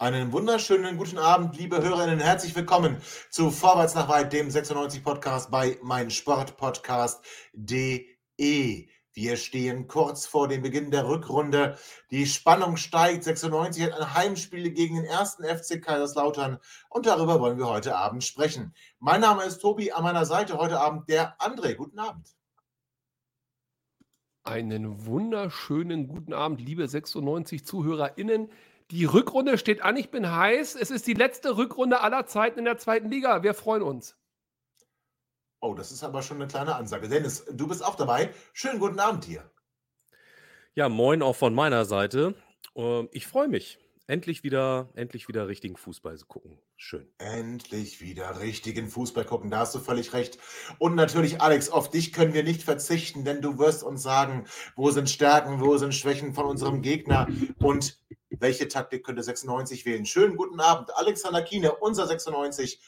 Einen wunderschönen guten Abend, liebe Hörerinnen. Herzlich willkommen zu Vorwärts nach weit, dem 96 Podcast bei meinsportpodcast.de. Wir stehen kurz vor dem Beginn der Rückrunde. Die Spannung steigt. 96 hat ein Heimspiel gegen den ersten FC Kaiserslautern und darüber wollen wir heute Abend sprechen. Mein Name ist Tobi, an meiner Seite heute Abend der André. Guten Abend. Einen wunderschönen guten Abend, liebe 96 ZuhörerInnen. Die Rückrunde steht an, ich bin heiß. Es ist die letzte Rückrunde aller Zeiten in der zweiten Liga. Wir freuen uns. Oh, das ist aber schon eine kleine Ansage. Dennis, du bist auch dabei. Schönen guten Abend hier. Ja, moin auch von meiner Seite. Ähm, ich freue mich. Endlich wieder, endlich wieder richtigen Fußball zu gucken. Schön. Endlich wieder richtigen Fußball gucken, da hast du völlig recht. Und natürlich, Alex, auf dich können wir nicht verzichten, denn du wirst uns sagen, wo sind Stärken, wo sind Schwächen von unserem Gegner und welche Taktik könnte 96 wählen. Schönen guten Abend, Alexander Kiene, unser 96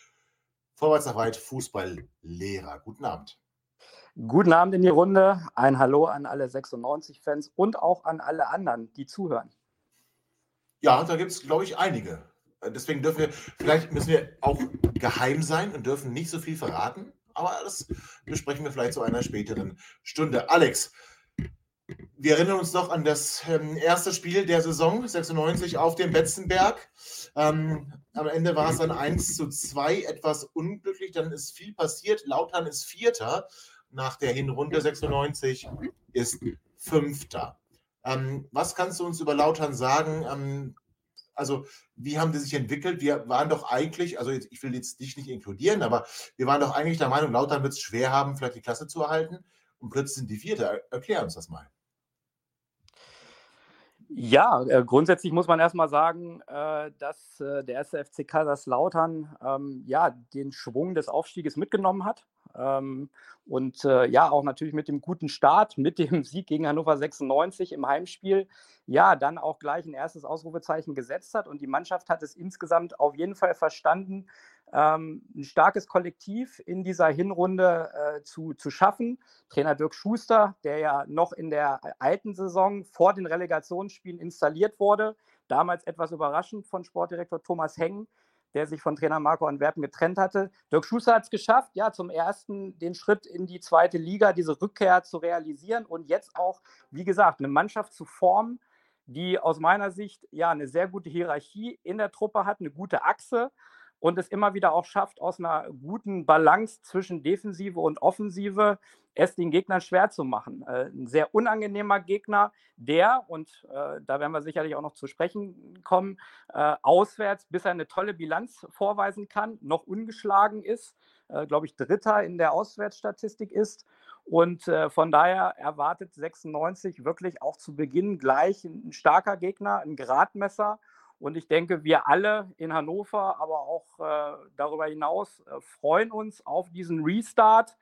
Vorwärts nach weit Fußballlehrer. Guten Abend. Guten Abend in die Runde. Ein Hallo an alle 96-Fans und auch an alle anderen, die zuhören. Ja, da gibt es, glaube ich, einige. Deswegen dürfen wir, vielleicht müssen wir auch geheim sein und dürfen nicht so viel verraten. Aber das besprechen wir vielleicht zu einer späteren Stunde. Alex, wir erinnern uns noch an das ähm, erste Spiel der Saison 96 auf dem Betzenberg. Ähm, am Ende war es dann 1 zu 2, etwas unglücklich. Dann ist viel passiert. Lautern ist Vierter nach der Hinrunde. 96 ist Fünfter. Ähm, was kannst du uns über Lautern sagen? Ähm, also, wie haben die sich entwickelt? Wir waren doch eigentlich, also ich will jetzt dich nicht inkludieren, aber wir waren doch eigentlich der Meinung, Lautern wird es schwer haben, vielleicht die Klasse zu erhalten. Und plötzlich sind die Vierte. Erklär uns das mal. Ja, äh, grundsätzlich muss man erstmal sagen, äh, dass äh, der erste FC Kaiserslautern ähm, ja, den Schwung des Aufstieges mitgenommen hat. Ähm, und ja, auch natürlich mit dem guten Start, mit dem Sieg gegen Hannover 96 im Heimspiel, ja, dann auch gleich ein erstes Ausrufezeichen gesetzt hat. Und die Mannschaft hat es insgesamt auf jeden Fall verstanden, ähm, ein starkes Kollektiv in dieser Hinrunde äh, zu, zu schaffen. Trainer Dirk Schuster, der ja noch in der alten Saison vor den Relegationsspielen installiert wurde, damals etwas überraschend von Sportdirektor Thomas Heng, der sich von Trainer Marco Antwerpen getrennt hatte. Dirk Schuster hat es geschafft, ja, zum ersten den Schritt in die zweite Liga, diese Rückkehr zu realisieren und jetzt auch, wie gesagt, eine Mannschaft zu formen, die aus meiner Sicht ja eine sehr gute Hierarchie in der Truppe hat, eine gute Achse und es immer wieder auch schafft, aus einer guten Balance zwischen Defensive und Offensive es den Gegnern schwer zu machen. Äh, ein sehr unangenehmer Gegner, der, und äh, da werden wir sicherlich auch noch zu sprechen kommen, äh, auswärts, bis er eine tolle Bilanz vorweisen kann, noch ungeschlagen ist, äh, glaube ich, Dritter in der Auswärtsstatistik ist. Und äh, von daher erwartet 96 wirklich auch zu Beginn gleich ein starker Gegner, ein Gradmesser und ich denke, wir alle in Hannover, aber auch äh, darüber hinaus äh, freuen uns auf diesen Restart.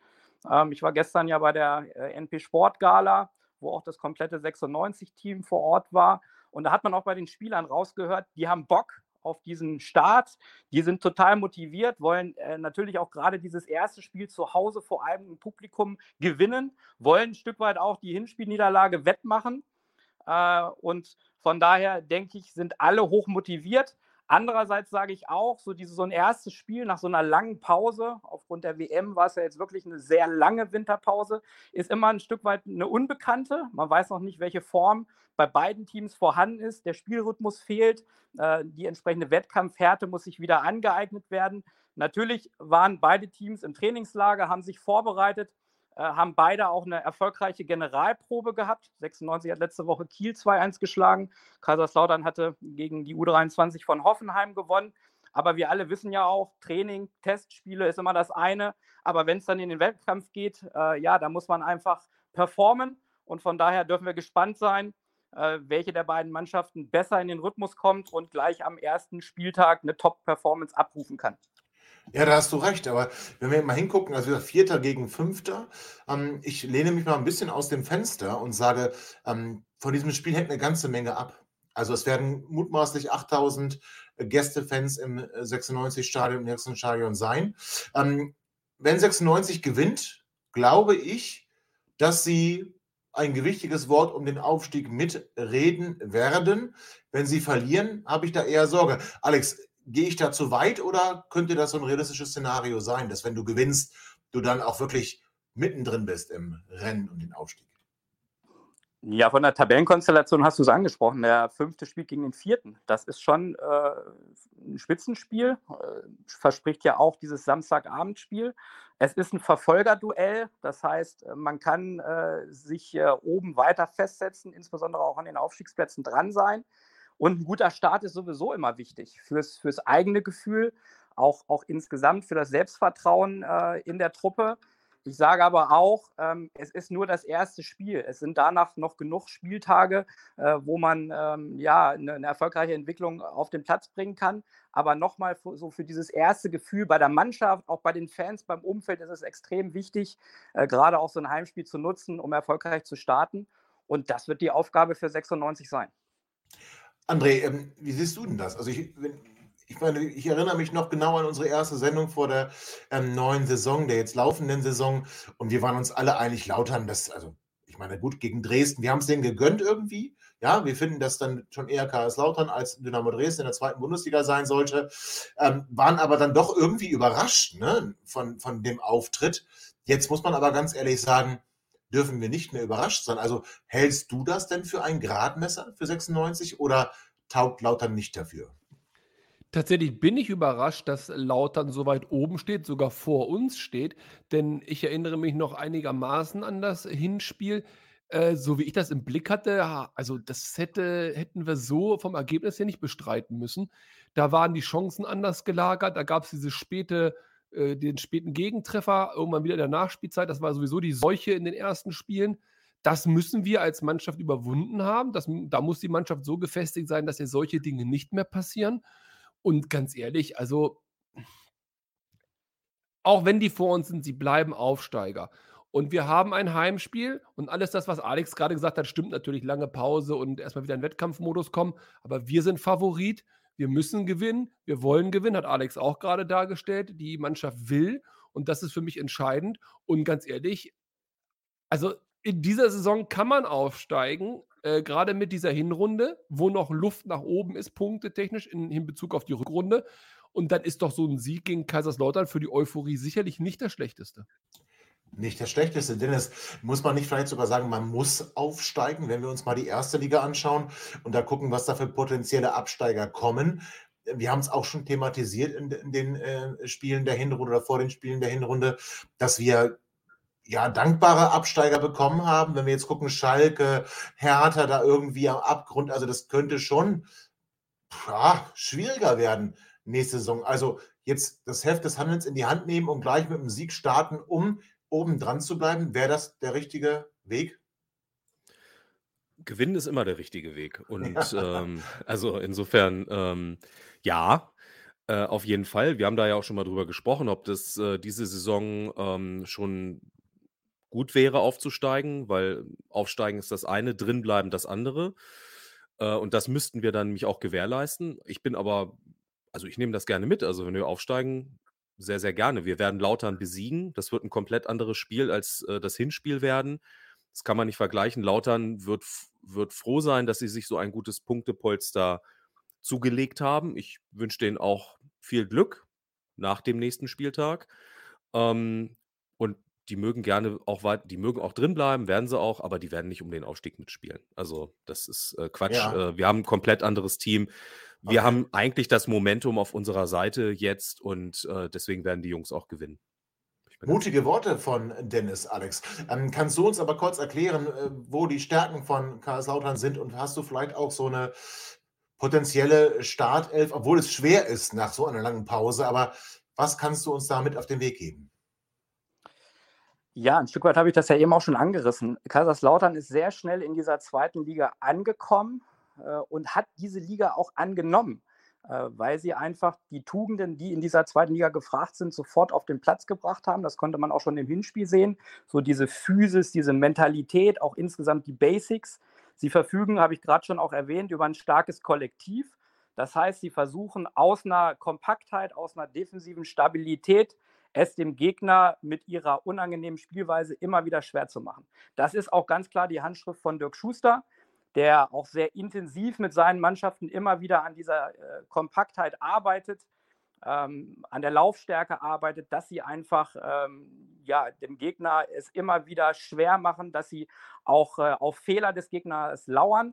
Ähm, ich war gestern ja bei der äh, NP Sport Gala, wo auch das komplette 96-Team vor Ort war. Und da hat man auch bei den Spielern rausgehört, die haben Bock auf diesen Start. Die sind total motiviert, wollen äh, natürlich auch gerade dieses erste Spiel zu Hause vor einem Publikum gewinnen, wollen ein Stück weit auch die Hinspielniederlage wettmachen. Äh, und von daher denke ich, sind alle hoch motiviert. Andererseits sage ich auch, so dieses so ein erstes Spiel nach so einer langen Pause, aufgrund der WM war es ja jetzt wirklich eine sehr lange Winterpause, ist immer ein Stück weit eine Unbekannte. Man weiß noch nicht, welche Form bei beiden Teams vorhanden ist. Der Spielrhythmus fehlt, äh, die entsprechende Wettkampfhärte muss sich wieder angeeignet werden. Natürlich waren beide Teams im Trainingslager, haben sich vorbereitet. Äh, haben beide auch eine erfolgreiche Generalprobe gehabt. 96 hat letzte Woche Kiel 2-1 geschlagen. Kaiserslautern hatte gegen die U23 von Hoffenheim gewonnen. Aber wir alle wissen ja auch, Training, Testspiele ist immer das eine. Aber wenn es dann in den Wettkampf geht, äh, ja, da muss man einfach performen. Und von daher dürfen wir gespannt sein, äh, welche der beiden Mannschaften besser in den Rhythmus kommt und gleich am ersten Spieltag eine Top-Performance abrufen kann. Ja, da hast du recht, aber wenn wir mal hingucken, also Vierter gegen Fünfter, ähm, ich lehne mich mal ein bisschen aus dem Fenster und sage, ähm, von diesem Spiel hängt eine ganze Menge ab. Also es werden mutmaßlich 8000 Gästefans im 96-Stadion, im nächsten Stadion sein. Ähm, wenn 96 gewinnt, glaube ich, dass sie ein gewichtiges Wort um den Aufstieg mitreden werden. Wenn sie verlieren, habe ich da eher Sorge. Alex, gehe ich da zu weit oder könnte das so ein realistisches Szenario sein, dass wenn du gewinnst, du dann auch wirklich mittendrin bist im Rennen und den Aufstieg? Ja, von der Tabellenkonstellation hast du es angesprochen. Der fünfte spielt gegen den vierten. Das ist schon äh, ein Spitzenspiel. Äh, verspricht ja auch dieses Samstagabendspiel. Es ist ein Verfolgerduell. Das heißt, äh, man kann äh, sich äh, oben weiter festsetzen, insbesondere auch an den Aufstiegsplätzen dran sein. Und ein guter Start ist sowieso immer wichtig fürs, fürs eigene Gefühl, auch, auch insgesamt für das Selbstvertrauen äh, in der Truppe. Ich sage aber auch, ähm, es ist nur das erste Spiel. Es sind danach noch genug Spieltage, äh, wo man ähm, ja eine, eine, erfolgreiche Entwicklung auf den Platz bringen kann. Aber nochmal so für dieses erste Gefühl bei der Mannschaft, auch bei den Fans, beim Umfeld ist es extrem wichtig, äh, gerade auch so ein Heimspiel zu nutzen, um erfolgreich zu starten. Und das wird die Aufgabe für 96 sein. André, ähm, wie siehst du denn das? Also ich, ich meine, ich erinnere mich noch genau an unsere erste Sendung vor der ähm, neuen Saison, der jetzt laufenden Saison. Und wir waren uns alle einig, Lautern, das, also ich meine, gut, gegen Dresden, wir haben es denen gegönnt irgendwie. Ja, wir finden, dass dann schon eher KS Lautern als Dynamo Dresden in der zweiten Bundesliga sein sollte. Ähm, waren aber dann doch irgendwie überrascht ne, von, von dem Auftritt. Jetzt muss man aber ganz ehrlich sagen, dürfen wir nicht mehr überrascht sein. Also hältst du das denn für ein Gradmesser für 96 oder taugt Lautern nicht dafür? Tatsächlich bin ich überrascht, dass Lautern so weit oben steht, sogar vor uns steht, denn ich erinnere mich noch einigermaßen an das Hinspiel. Äh, so wie ich das im Blick hatte, also das hätte, hätten wir so vom Ergebnis her nicht bestreiten müssen. Da waren die Chancen anders gelagert, da gab es diese späte, äh, den späten Gegentreffer, irgendwann wieder in der Nachspielzeit. Das war sowieso die Seuche in den ersten Spielen. Das müssen wir als Mannschaft überwunden haben. Das, da muss die Mannschaft so gefestigt sein, dass ihr solche Dinge nicht mehr passieren. Und ganz ehrlich, also auch wenn die vor uns sind, sie bleiben Aufsteiger. Und wir haben ein Heimspiel und alles das, was Alex gerade gesagt hat, stimmt natürlich. Lange Pause und erstmal wieder in Wettkampfmodus kommen. Aber wir sind Favorit. Wir müssen gewinnen. Wir wollen gewinnen, hat Alex auch gerade dargestellt. Die Mannschaft will. Und das ist für mich entscheidend. Und ganz ehrlich, also in dieser Saison kann man aufsteigen, äh, gerade mit dieser Hinrunde, wo noch Luft nach oben ist, punktetechnisch in, in Bezug auf die Rückrunde. Und dann ist doch so ein Sieg gegen Kaiserslautern für die Euphorie sicherlich nicht das Schlechteste. Nicht das Schlechteste, denn es muss man nicht vielleicht sogar sagen, man muss aufsteigen, wenn wir uns mal die erste Liga anschauen und da gucken, was da für potenzielle Absteiger kommen. Wir haben es auch schon thematisiert in, in den äh, Spielen der Hinrunde oder vor den Spielen der Hinrunde, dass wir ja, dankbare Absteiger bekommen haben. Wenn wir jetzt gucken, Schalke, Hertha da irgendwie am Abgrund, also das könnte schon ja, schwieriger werden nächste Saison. Also jetzt das Heft des Handelns in die Hand nehmen und gleich mit dem Sieg starten, um oben dran zu bleiben. Wäre das der richtige Weg? Gewinnen ist immer der richtige Weg. Und ähm, also insofern, ähm, ja, äh, auf jeden Fall. Wir haben da ja auch schon mal drüber gesprochen, ob das äh, diese Saison ähm, schon gut wäre, aufzusteigen, weil aufsteigen ist das eine, drinbleiben das andere. Äh, und das müssten wir dann nämlich auch gewährleisten. Ich bin aber, also ich nehme das gerne mit. Also wenn wir aufsteigen, sehr, sehr gerne. Wir werden Lautern besiegen. Das wird ein komplett anderes Spiel als äh, das Hinspiel werden. Das kann man nicht vergleichen. Lautern wird, wird froh sein, dass sie sich so ein gutes Punktepolster zugelegt haben. Ich wünsche denen auch viel Glück nach dem nächsten Spieltag. Ähm, die mögen gerne auch weit, die mögen auch drin bleiben, werden sie auch, aber die werden nicht um den Aufstieg mitspielen. Also das ist äh, Quatsch. Ja. Äh, wir haben ein komplett anderes Team. Wir okay. haben eigentlich das Momentum auf unserer Seite jetzt und äh, deswegen werden die Jungs auch gewinnen. Mutige Worte von Dennis, Alex. Ähm, kannst du uns aber kurz erklären, äh, wo die Stärken von Karlslautern sind und hast du vielleicht auch so eine potenzielle Startelf, obwohl es schwer ist nach so einer langen Pause, aber was kannst du uns damit auf den Weg geben? Ja, ein Stück weit habe ich das ja eben auch schon angerissen. Kaiserslautern ist sehr schnell in dieser zweiten Liga angekommen äh, und hat diese Liga auch angenommen, äh, weil sie einfach die Tugenden, die in dieser zweiten Liga gefragt sind, sofort auf den Platz gebracht haben. Das konnte man auch schon im Hinspiel sehen. So diese Physis, diese Mentalität, auch insgesamt die Basics. Sie verfügen, habe ich gerade schon auch erwähnt, über ein starkes Kollektiv. Das heißt, sie versuchen aus einer Kompaktheit, aus einer defensiven Stabilität es dem Gegner mit ihrer unangenehmen Spielweise immer wieder schwer zu machen. Das ist auch ganz klar die Handschrift von Dirk Schuster, der auch sehr intensiv mit seinen Mannschaften immer wieder an dieser äh, Kompaktheit arbeitet, ähm, an der Laufstärke arbeitet, dass sie einfach ähm, ja, dem Gegner es immer wieder schwer machen, dass sie auch äh, auf Fehler des Gegners lauern.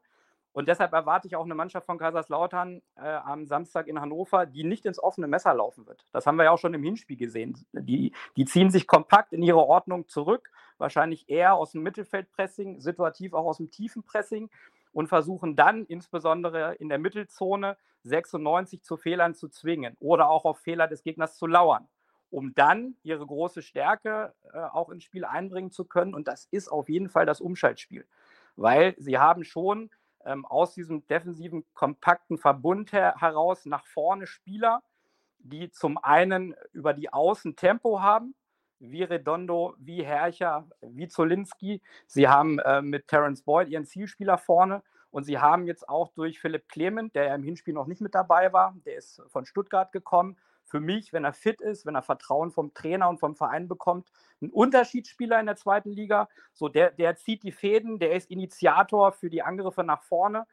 Und deshalb erwarte ich auch eine Mannschaft von Kaiserslautern äh, am Samstag in Hannover, die nicht ins offene Messer laufen wird. Das haben wir ja auch schon im Hinspiel gesehen. Die, die ziehen sich kompakt in ihre Ordnung zurück, wahrscheinlich eher aus dem Mittelfeldpressing, situativ auch aus dem tiefen Pressing und versuchen dann insbesondere in der Mittelzone 96 zu Fehlern zu zwingen oder auch auf Fehler des Gegners zu lauern, um dann ihre große Stärke äh, auch ins Spiel einbringen zu können. Und das ist auf jeden Fall das Umschaltspiel, weil sie haben schon ähm, aus diesem defensiven, kompakten Verbund her heraus nach vorne Spieler, die zum einen über die Außen Tempo haben, wie Redondo, wie Herrcher, wie Zolinski. Sie haben äh, mit Terence Boyd ihren Zielspieler vorne und sie haben jetzt auch durch Philipp Clement, der ja im Hinspiel noch nicht mit dabei war, der ist von Stuttgart gekommen, für mich, wenn er fit ist, wenn er Vertrauen vom Trainer und vom Verein bekommt, ein Unterschiedsspieler in der zweiten Liga. So, der, der zieht die Fäden, der ist Initiator für die Angriffe nach vorne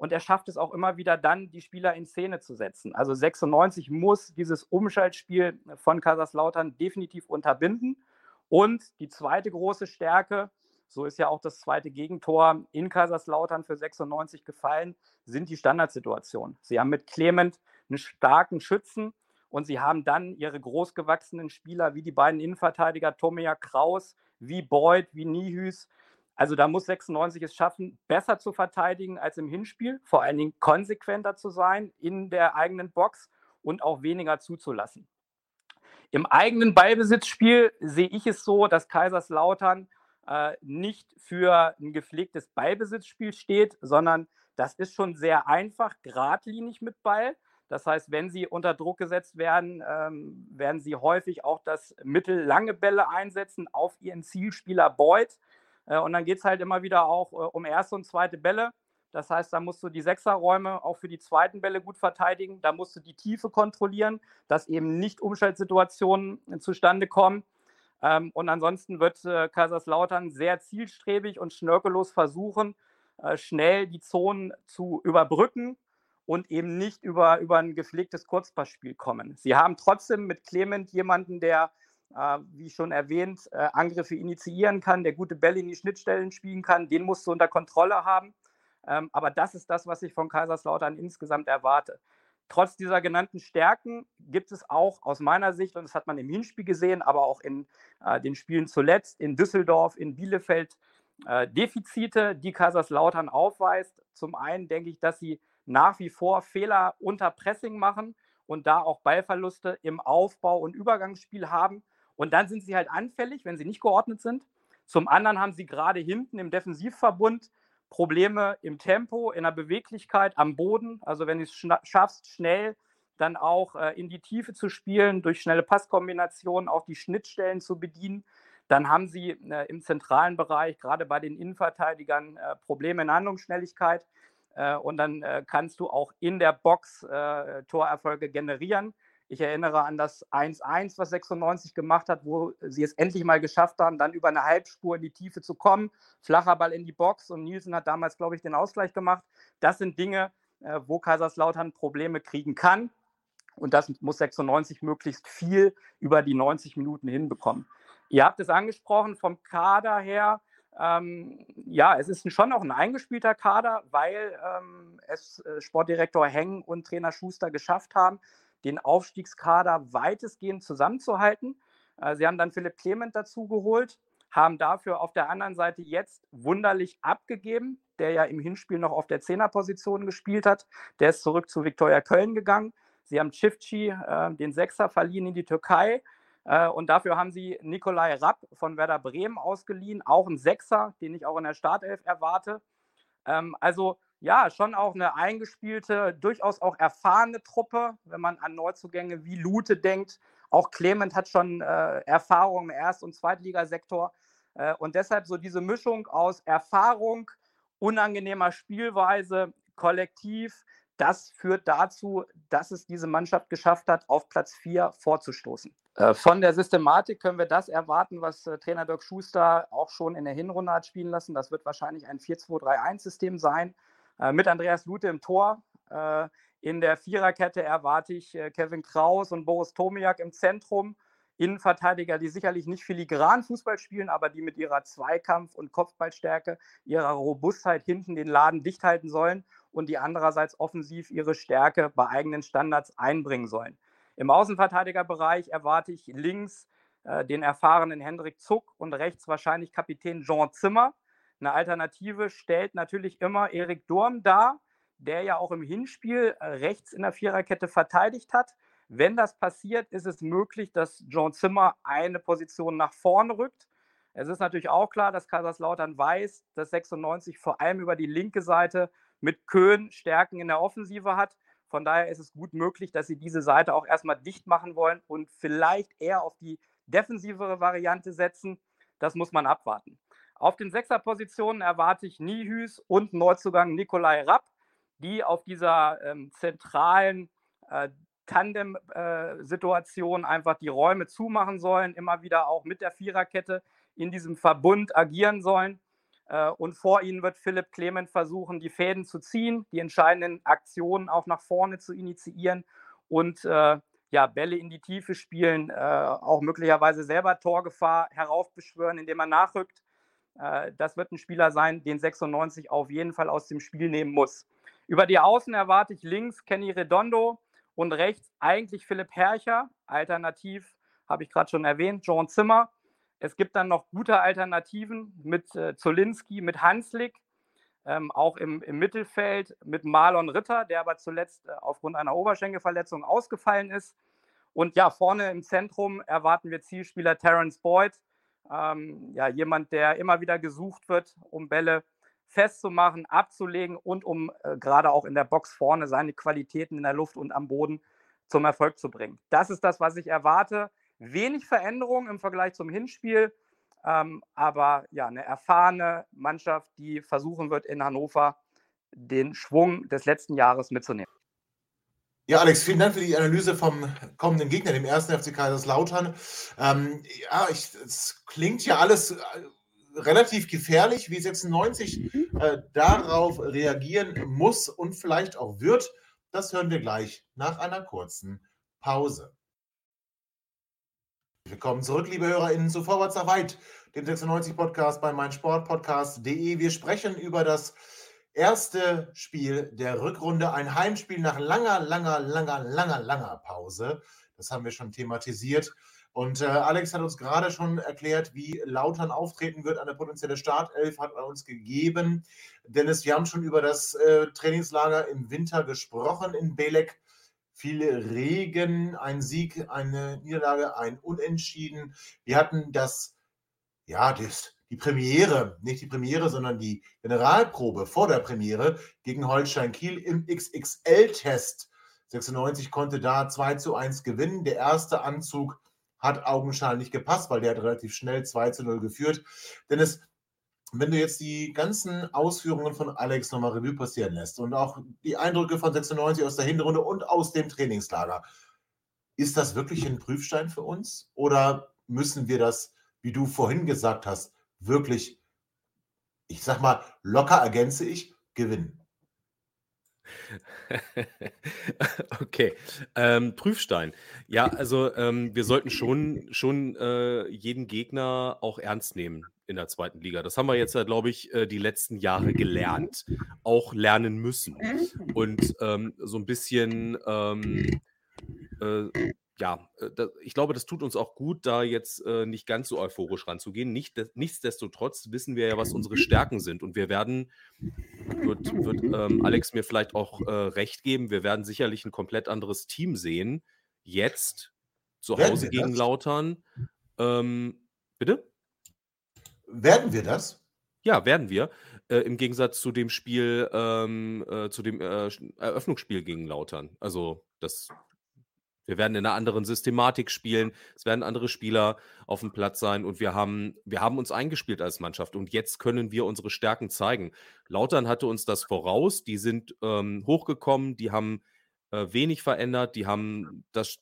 und er schafft es auch immer wieder dann, die Spieler in Szene zu setzen. Also 96 muss dieses Umschaltspiel von Kaiserslautern definitiv unterbinden. Und die zweite große Stärke, so ist ja auch das zweite Gegentor in Kaiserslautern für 96 gefallen, sind die Standardsituationen. Sie haben mit Clement einen starken Schützen, und sie haben dann ihre großgewachsenen Spieler wie die beiden Innenverteidiger Tomea Kraus, wie Boyd, wie Nihüs. Also da muss 96 es schaffen, besser zu verteidigen als im Hinspiel, vor allen Dingen konsequenter zu sein in der eigenen Box und auch weniger zuzulassen. Im eigenen Ballbesitzspiel sehe ich es so, dass Kaiserslautern äh, nicht für ein gepflegtes Ballbesitzspiel steht, sondern das ist schon sehr einfach, geradlinig mit Ball. Das heißt, wenn sie unter Druck gesetzt werden, ähm, werden sie häufig auch das mittellange Bälle einsetzen auf ihren Zielspieler Boyd. Äh, und dann geht es halt immer wieder auch äh, um erste und zweite Bälle. Das heißt, da musst du die Sechserräume auch für die zweiten Bälle gut verteidigen. Da musst du die Tiefe kontrollieren, dass eben nicht Umschaltsituationen zustande kommen. Ähm, und ansonsten wird äh, Kaiserslautern sehr zielstrebig und schnörkellos versuchen, äh, schnell die Zonen zu überbrücken und eben nicht über, über ein gepflegtes Kurzpassspiel kommen. Sie haben trotzdem mit Clement jemanden, der, äh, wie schon erwähnt, äh, Angriffe initiieren kann, der gute Bälle in die Schnittstellen spielen kann. Den musst du unter Kontrolle haben. Ähm, aber das ist das, was ich von Kaiserslautern insgesamt erwarte. Trotz dieser genannten Stärken gibt es auch aus meiner Sicht, und das hat man im Hinspiel gesehen, aber auch in äh, den Spielen zuletzt, in Düsseldorf, in Bielefeld, äh, Defizite, die Kaiserslautern aufweist. Zum einen denke ich, dass sie nach wie vor Fehler unter Pressing machen und da auch Ballverluste im Aufbau- und Übergangsspiel haben. Und dann sind sie halt anfällig, wenn sie nicht geordnet sind. Zum anderen haben sie gerade hinten im Defensivverbund Probleme im Tempo, in der Beweglichkeit am Boden. Also wenn du es schaffst, schnell dann auch äh, in die Tiefe zu spielen, durch schnelle Passkombinationen auch die Schnittstellen zu bedienen, dann haben sie äh, im zentralen Bereich, gerade bei den Innenverteidigern, äh, Probleme in Handlungsschnelligkeit. Äh, und dann äh, kannst du auch in der Box äh, Torerfolge generieren. Ich erinnere an das 1-1, was 96 gemacht hat, wo sie es endlich mal geschafft haben, dann über eine Halbspur in die Tiefe zu kommen. Flacher Ball in die Box und Nielsen hat damals, glaube ich, den Ausgleich gemacht. Das sind Dinge, wo Kaiserslautern Probleme kriegen kann. Und das muss 96 möglichst viel über die 90 Minuten hinbekommen. Ihr habt es angesprochen, vom Kader her ähm, ja, es ist schon auch ein eingespielter Kader, weil ähm, es äh, Sportdirektor Heng und Trainer Schuster geschafft haben, den Aufstiegskader weitestgehend zusammenzuhalten. Äh, sie haben dann Philipp Clement dazu geholt, haben dafür auf der anderen Seite jetzt wunderlich abgegeben, der ja im Hinspiel noch auf der Zehnerposition gespielt hat. Der ist zurück zu Viktoria Köln gegangen. Sie haben Chifchi, äh, den Sechser, verliehen in die Türkei. Äh, und dafür haben sie Nikolai Rapp von Werder Bremen ausgeliehen, auch ein Sechser, den ich auch in der Startelf erwarte. Ähm, also ja, schon auch eine eingespielte, durchaus auch erfahrene Truppe, wenn man an Neuzugänge wie Lute denkt. Auch Clement hat schon äh, Erfahrung im Erst- und Zweitligasektor. Äh, und deshalb so diese Mischung aus Erfahrung, unangenehmer Spielweise, Kollektiv, das führt dazu, dass es diese Mannschaft geschafft hat, auf Platz 4 vorzustoßen. Äh, von der Systematik können wir das erwarten, was äh, Trainer Dirk Schuster auch schon in der Hinrunde hat spielen lassen. Das wird wahrscheinlich ein 4-2-3-1-System sein. Äh, mit Andreas Lute im Tor. in der Viererkette erwarte ich Kevin Kraus und Boris Tomiak im Zentrum. Innenverteidiger, die sicherlich nicht filigran Fußball spielen, aber die mit ihrer Zweikampf- und Kopfballstärke, ihrer Robustheit hinten den Laden dicht halten sollen und die andererseits offensiv ihre Stärke bei eigenen Standards einbringen sollen. Im Außenverteidigerbereich erwarte ich links äh, den erfahrenen Hendrik Zuck und rechts wahrscheinlich Kapitän Jean Zimmer. Eine Alternative stellt natürlich immer Erik Durm dar, der ja auch im Hinspiel äh, rechts in der Viererkette verteidigt hat. Wenn das passiert, ist es möglich, dass John Zimmer eine Position nach vorne rückt. Es ist natürlich auch klar, dass Kaiserslautern weiß, dass 96 vor allem über die linke Seite mit Köhn Stärken in der Offensive hat. Von daher ist es gut möglich, dass sie diese Seite auch erstmal dicht machen wollen und vielleicht eher auf die defensivere Variante setzen. Das muss man abwarten. Auf den Sechserpositionen erwarte ich Nihüs und Neuzugang Nikolai Rapp, die auf dieser ähm, zentralen äh, Tandem-Situation äh, einfach die Räume zumachen sollen, immer wieder auch mit der Viererkette in diesem Verbund agieren sollen. Äh, und vor ihnen wird Philipp Clement versuchen, die Fäden zu ziehen, die entscheidenden Aktionen auch nach vorne zu initiieren und äh, ja, Bälle in die Tiefe spielen, äh, auch möglicherweise selber Torgefahr heraufbeschwören, indem er nachrückt. Äh, das wird ein Spieler sein, den 96 auf jeden Fall aus dem Spiel nehmen muss. Über die Außen erwarte ich links Kenny Redondo und rechts eigentlich Philipp Herrcher. Alternativ habe ich gerade schon erwähnt, John Zimmer. Es gibt dann noch gute Alternativen mit äh, Zolinski, mit Hanslik, ähm, auch im, im, Mittelfeld mit Marlon Ritter, der aber zuletzt äh, aufgrund einer Oberschenkelverletzung ausgefallen ist. Und ja, vorne im Zentrum erwarten wir Zielspieler Terence Boyd, ähm, ja, jemand, der immer wieder gesucht wird, um Bälle festzumachen, abzulegen und um äh, gerade auch in der Box vorne seine Qualitäten in der Luft und am Boden zum Erfolg zu bringen. Das ist das, was ich erwarte. Wenig Veränderung im Vergleich zum Hinspiel, ähm, aber ja, eine erfahrene Mannschaft, die versuchen wird, in Hannover den Schwung des letzten Jahres mitzunehmen. Ja, Alex, vielen Dank für die Analyse vom kommenden Gegner, dem ersten FC Kaiserslautern. Ähm, ja, es klingt ja alles äh, relativ gefährlich, wie 96 äh, darauf reagieren muss und vielleicht auch wird. Das hören wir gleich nach einer kurzen Pause. Willkommen zurück, liebe HörerInnen, zu Vorwärts nach Weit, dem 96-Podcast bei meinsportpodcast.de. Wir sprechen über das erste Spiel der Rückrunde, ein Heimspiel nach langer, langer, langer, langer, langer Pause. Das haben wir schon thematisiert. Und äh, Alex hat uns gerade schon erklärt, wie Lautern auftreten wird. Eine potenzielle Startelf hat er uns gegeben. Dennis, wir haben schon über das äh, Trainingslager im Winter gesprochen in Belek. Viele Regen, ein Sieg, eine Niederlage, ein Unentschieden. Wir hatten das, ja, das, die Premiere, nicht die Premiere, sondern die Generalprobe vor der Premiere gegen Holstein Kiel im XXL-Test. 96 konnte da 2 zu 1 gewinnen. Der erste Anzug hat augenscheinlich gepasst, weil der hat relativ schnell 2 zu 0 geführt. Denn es, wenn du jetzt die ganzen Ausführungen von Alex nochmal Revue passieren lässt und auch die Eindrücke von 96 aus der Hinrunde und aus dem Trainingslager, ist das wirklich ein Prüfstein für uns? Oder müssen wir das, wie du vorhin gesagt hast, wirklich, ich sag mal, locker ergänze ich, gewinnen. Okay, ähm, Prüfstein. Ja, also ähm, wir sollten schon, schon äh, jeden Gegner auch ernst nehmen in der zweiten Liga. Das haben wir jetzt, glaube ich, äh, die letzten Jahre gelernt, auch lernen müssen. Und ähm, so ein bisschen ähm, äh, ja, äh, da, ich glaube, das tut uns auch gut, da jetzt äh, nicht ganz so euphorisch ranzugehen. Nicht, nichtsdestotrotz wissen wir ja, was unsere Stärken sind. Und wir werden, wird, wird ähm, Alex mir vielleicht auch äh, recht geben, wir werden sicherlich ein komplett anderes Team sehen, jetzt zu Hause gegen das? Lautern. Ähm, bitte? Werden wir das? Ja, werden wir. Äh, Im Gegensatz zu dem Spiel, ähm, äh, zu dem äh, Eröffnungsspiel gegen Lautern. Also das, wir werden in einer anderen Systematik spielen. Es werden andere Spieler auf dem Platz sein und wir haben, wir haben uns eingespielt als Mannschaft und jetzt können wir unsere Stärken zeigen. Lautern hatte uns das voraus. Die sind ähm, hochgekommen, die haben äh, wenig verändert, die haben das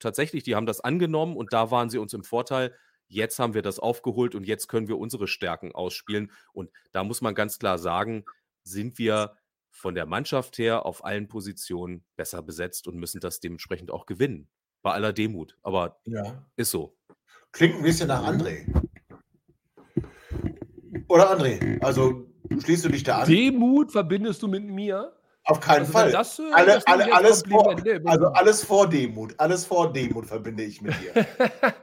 tatsächlich, die haben das angenommen und da waren sie uns im Vorteil. Jetzt haben wir das aufgeholt und jetzt können wir unsere Stärken ausspielen. Und da muss man ganz klar sagen, sind wir von der Mannschaft her auf allen Positionen besser besetzt und müssen das dementsprechend auch gewinnen. Bei aller Demut. Aber Ja. ist so. Klingt ein bisschen nach André. Oder André? Also schließt du dich da an? Demut verbindest du mit mir? Auf keinen Also Fall. das, äh, alle, das alle, alles vor, ne? also alles vor Demut. Alles vor Demut verbinde ich mit dir.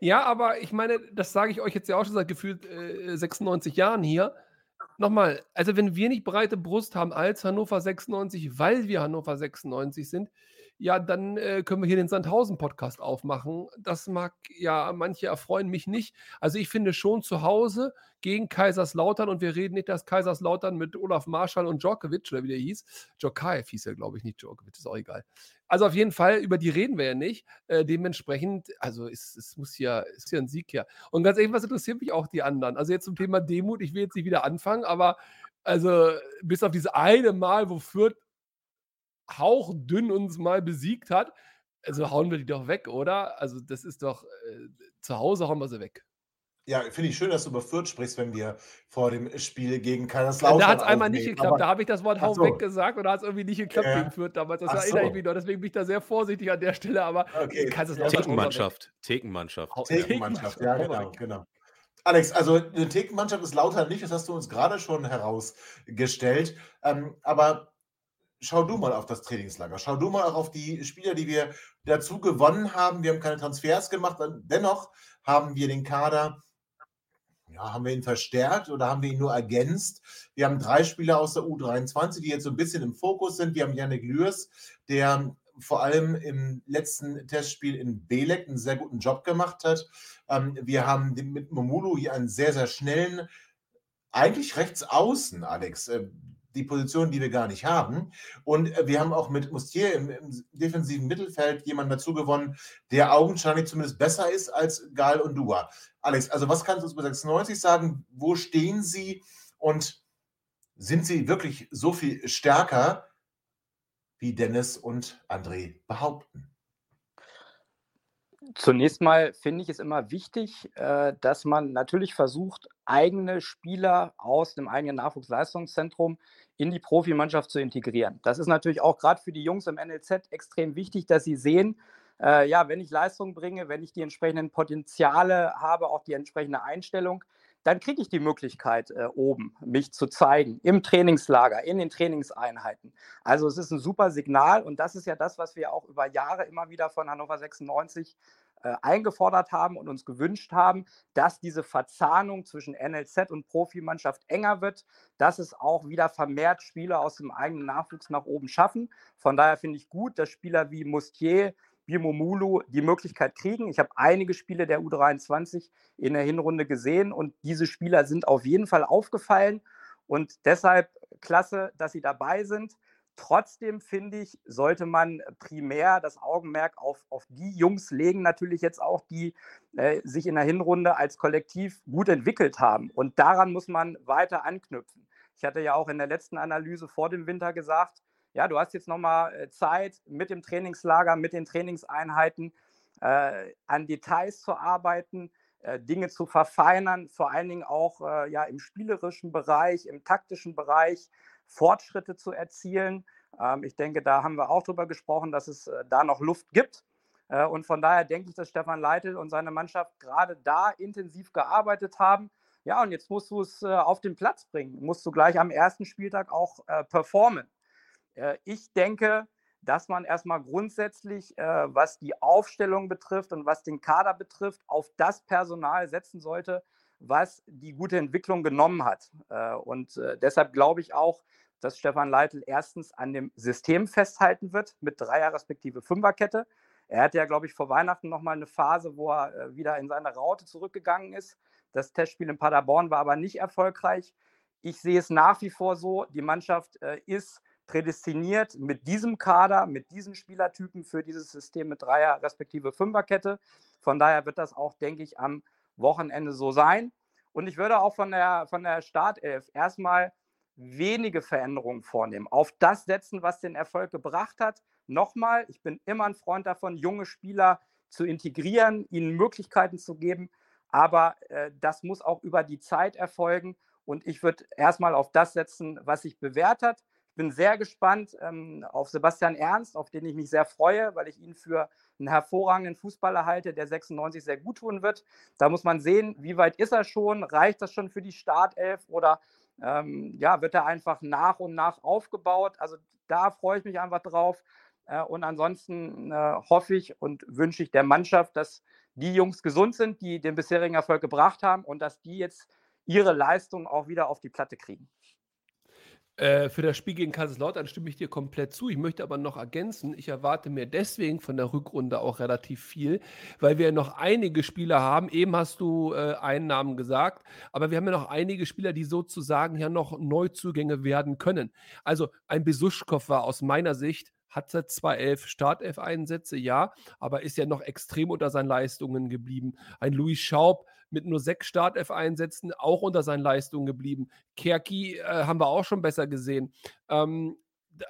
Ja, aber ich meine, das sage ich euch jetzt ja auch schon seit gefühlt äh, 96 Jahren hier. Nochmal, also wenn wir nicht breite Brust haben als Hannover 96, weil wir Hannover 96 sind, ja, dann äh, können wir hier den Sandhausen-Podcast aufmachen. Das mag ja manche erfreuen mich nicht. Also ich finde schon zu Hause gegen Kaiserslautern und wir reden nicht, dass Kaiserslautern mit Olaf Marschall und Djokovic oder wie der hieß. Djokaev hieß er, glaube ich, nicht Djokovic, ist auch egal. Also auf jeden Fall, über die reden wir ja nicht. Äh, dementsprechend, also es, es muss ja, ist ja ein Sieg her. Und ganz ehrlich, was interessiert mich auch die anderen? Also jetzt zum Thema Demut, ich will jetzt nicht wieder anfangen, aber also bis auf dieses eine Mal, wo Fürth hauchdünn uns mal besiegt hat, also hauen wir die doch weg, oder? Also das ist doch, äh, zu Hause hauen wir sie weg. Ja, finde ich schön, dass du über Fürth sprichst, wenn wir vor dem Spiel gegen Ja, Kaiserslautern da hat es einmal nicht geklappt, Aber da habe ich das Wort Hau so. weg gesagt und da hat es irgendwie nicht geklappt Ja. gegen Fürth damals. Das erinnere ich so. mich noch, deswegen bin ich da sehr vorsichtig an der Stelle, aber Okay. Kaiserslautern. Thekenmannschaft. Thekenmannschaft. Thekenmannschaft, ja, genau, genau. Alex, also eine Thekenmannschaft ist lauter nicht, das hast du uns gerade schon herausgestellt. Ähm, aber schau du mal auf das Trainingslager. Schau du mal auch auf die Spieler, die wir dazu gewonnen haben. Wir haben keine Transfers gemacht, dennoch haben wir den Kader, ja, haben wir ihn verstärkt oder haben wir ihn nur ergänzt? Wir haben drei Spieler aus der U23, die jetzt so ein bisschen im Fokus sind. Wir haben Janik Lürs, der vor allem im letzten Testspiel in Belek einen sehr guten Job gemacht hat. Ähm, wir haben mit Momulu hier einen sehr, sehr schnellen, eigentlich rechts außen, Alex, äh, die Position, die wir gar nicht haben. Und äh, wir haben auch mit Mustier im, im defensiven Mittelfeld jemanden dazu gewonnen, der augenscheinlich zumindest besser ist als Gal und Dua. Alex, also was kannst du uns über 96 sagen? Wo stehen sie und sind sie wirklich so viel stärker, wie Dennis und André behaupten? Zunächst mal finde ich es immer wichtig, äh, dass man natürlich versucht, eigene Spieler aus dem eigenen Nachwuchsleistungszentrum in die Profimannschaft zu integrieren. Das ist natürlich auch gerade für die Jungs im NLZ extrem wichtig, dass sie sehen, äh, ja, wenn ich Leistung bringe, wenn ich die entsprechenden Potenziale habe, auch die entsprechende Einstellung, dann kriege ich die Möglichkeit, äh, oben mich zu zeigen, im Trainingslager, in den Trainingseinheiten. Also es ist ein super Signal und das ist ja das, was wir auch über Jahre immer wieder von Hannover 96 äh, eingefordert haben und uns gewünscht haben, dass diese Verzahnung zwischen NLZ und Profimannschaft enger wird, dass es auch wieder vermehrt Spieler aus dem eigenen Nachwuchs nach oben schaffen. Von daher finde ich gut, dass Spieler wie Mustier, Birmomulu die Möglichkeit kriegen. Ich habe einige Spiele der U23 in der Hinrunde gesehen und diese Spieler sind auf jeden Fall aufgefallen und deshalb klasse, dass sie dabei sind. Trotzdem finde ich, sollte man primär das Augenmerk auf, auf die Jungs legen, natürlich jetzt auch, die äh, sich in der Hinrunde als Kollektiv gut entwickelt haben. Und daran muss man weiter anknüpfen. Ich hatte ja auch in der letzten Analyse vor dem Winter gesagt, ja, du hast jetzt nochmal Zeit mit dem Trainingslager, mit den Trainingseinheiten äh, an Details zu arbeiten, äh, Dinge zu verfeinern, vor allen Dingen auch äh, ja, im spielerischen Bereich, im taktischen Bereich Fortschritte zu erzielen. Ähm, ich denke, da haben wir auch darüber gesprochen, dass es äh, da noch Luft gibt. Äh, und von daher denke ich, dass Stefan Leitl und seine Mannschaft gerade da intensiv gearbeitet haben. Ja, und jetzt musst du es äh, auf den Platz bringen, musst du gleich am ersten Spieltag auch performen. ich denke, dass man erstmal grundsätzlich, was die Aufstellung betrifft und was den Kader betrifft, auf das Personal setzen sollte, was die gute Entwicklung genommen hat. Äh, und äh, deshalb glaube ich auch, dass Stefan Leitl erstens an dem System festhalten wird mit Dreier respektive Fünferkette. Er hatte ja, glaube ich, vor Weihnachten nochmal eine Phase, wo er äh, wieder in seine Raute zurückgegangen ist. Das Testspiel in Paderborn war aber nicht erfolgreich. Ich sehe es nach wie vor so, die Mannschaft ist prädestiniert mit diesem Kader, mit diesen Spielertypen für dieses System mit Dreier- respektive Fünferkette. Von daher wird das auch, denke ich, am Wochenende so sein. Und ich würde auch von der, von der Startelf erstmal wenige Veränderungen vornehmen, auf das setzen, was den Erfolg gebracht hat. Nochmal, ich bin immer ein Freund davon, junge Spieler zu integrieren, ihnen Möglichkeiten zu geben, aber äh, das muss auch über die Zeit erfolgen und ich würde erstmal auf das setzen, was sich bewährt hat. Ich bin sehr gespannt ähm, auf Sebastian Ernst, auf den ich mich sehr freue, weil ich ihn für einen hervorragenden Fußballer halte, der 96 sehr gut tun wird. Da muss man sehen, wie weit ist er schon? Reicht das schon für die Startelf oder ähm, ja, wird er einfach nach und nach aufgebaut? Also da freue ich mich einfach drauf. Äh, und ansonsten äh, hoffe ich und wünsche ich der Mannschaft, dass die Jungs gesund sind, die den bisherigen Erfolg gebracht haben und dass die jetzt ihre Leistung auch wieder auf die Platte kriegen. Äh, für das Spiel gegen Kaiserslautern stimme ich dir komplett zu. Ich möchte aber noch ergänzen, ich erwarte mir deswegen von der Rückrunde auch relativ viel, weil wir noch einige Spieler haben. Eben hast du äh, einen Namen gesagt, aber wir haben ja noch einige Spieler, die sozusagen ja noch Neuzugänge werden können. Also ein Besuschkow war aus meiner Sicht hatte zwar elf Startelf-Einsätze, ja, aber ist ja noch extrem unter seinen Leistungen geblieben. Ein Louis Schaub mit nur sechs Startelf-Einsätzen auch unter seinen Leistungen geblieben. Kerki äh, haben wir auch schon besser gesehen. Ähm,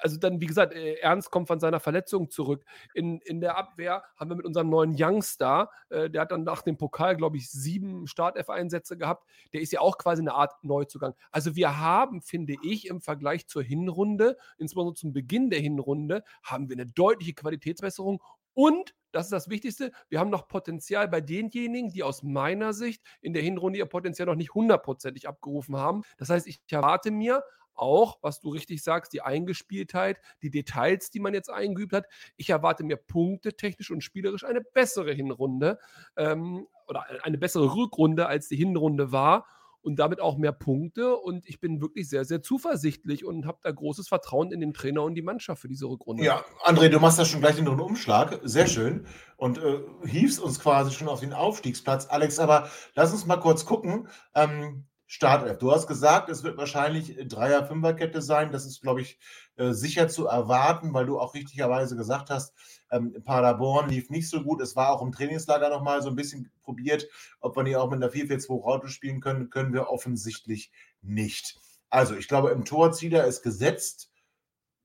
also dann, wie gesagt, äh, Ernst kommt von seiner Verletzung zurück. In, in der Abwehr haben wir mit unserem neuen Youngstar, äh, der hat dann nach dem Pokal, glaube ich, sieben Start-F-Einsätze gehabt. Der ist ja auch quasi eine Art Neuzugang. Also wir haben, finde ich, im Vergleich zur Hinrunde, insbesondere zum Beginn der Hinrunde, haben wir eine deutliche Qualitätsbesserung und das ist das Wichtigste. Wir haben noch Potenzial bei denjenigen, die aus meiner Sicht in der Hinrunde ihr Potenzial noch nicht hundertprozentig abgerufen haben. Das heißt, ich erwarte mir auch, was du richtig sagst, die Eingespieltheit, die Details, die man jetzt eingeübt hat. Ich erwarte mir Punkte technisch und spielerisch eine bessere Hinrunde ähm, oder eine bessere Rückrunde, als die Hinrunde war und damit auch mehr Punkte. Und ich bin wirklich sehr, sehr zuversichtlich und habe da großes Vertrauen in den Trainer und die Mannschaft für diese Rückrunde. Ja, André, du machst da schon gleich in den Umschlag. Sehr schön. Und äh, hiefst uns quasi schon auf den Aufstiegsplatz. Alex, aber lass uns mal kurz gucken. Ähm, Startelf. Du hast gesagt, es wird wahrscheinlich Dreier-Fünfer-Kette sein. Das ist, glaube ich, äh, sicher zu erwarten, weil du auch richtigerweise gesagt hast, ähm, Paderborn lief nicht so gut. Es war auch im Trainingslager nochmal so ein bisschen probiert, ob wir nicht auch mit einer 4-4-2-Raute spielen können. Können wir offensichtlich nicht. Also, ich glaube, im Torzieher ist gesetzt.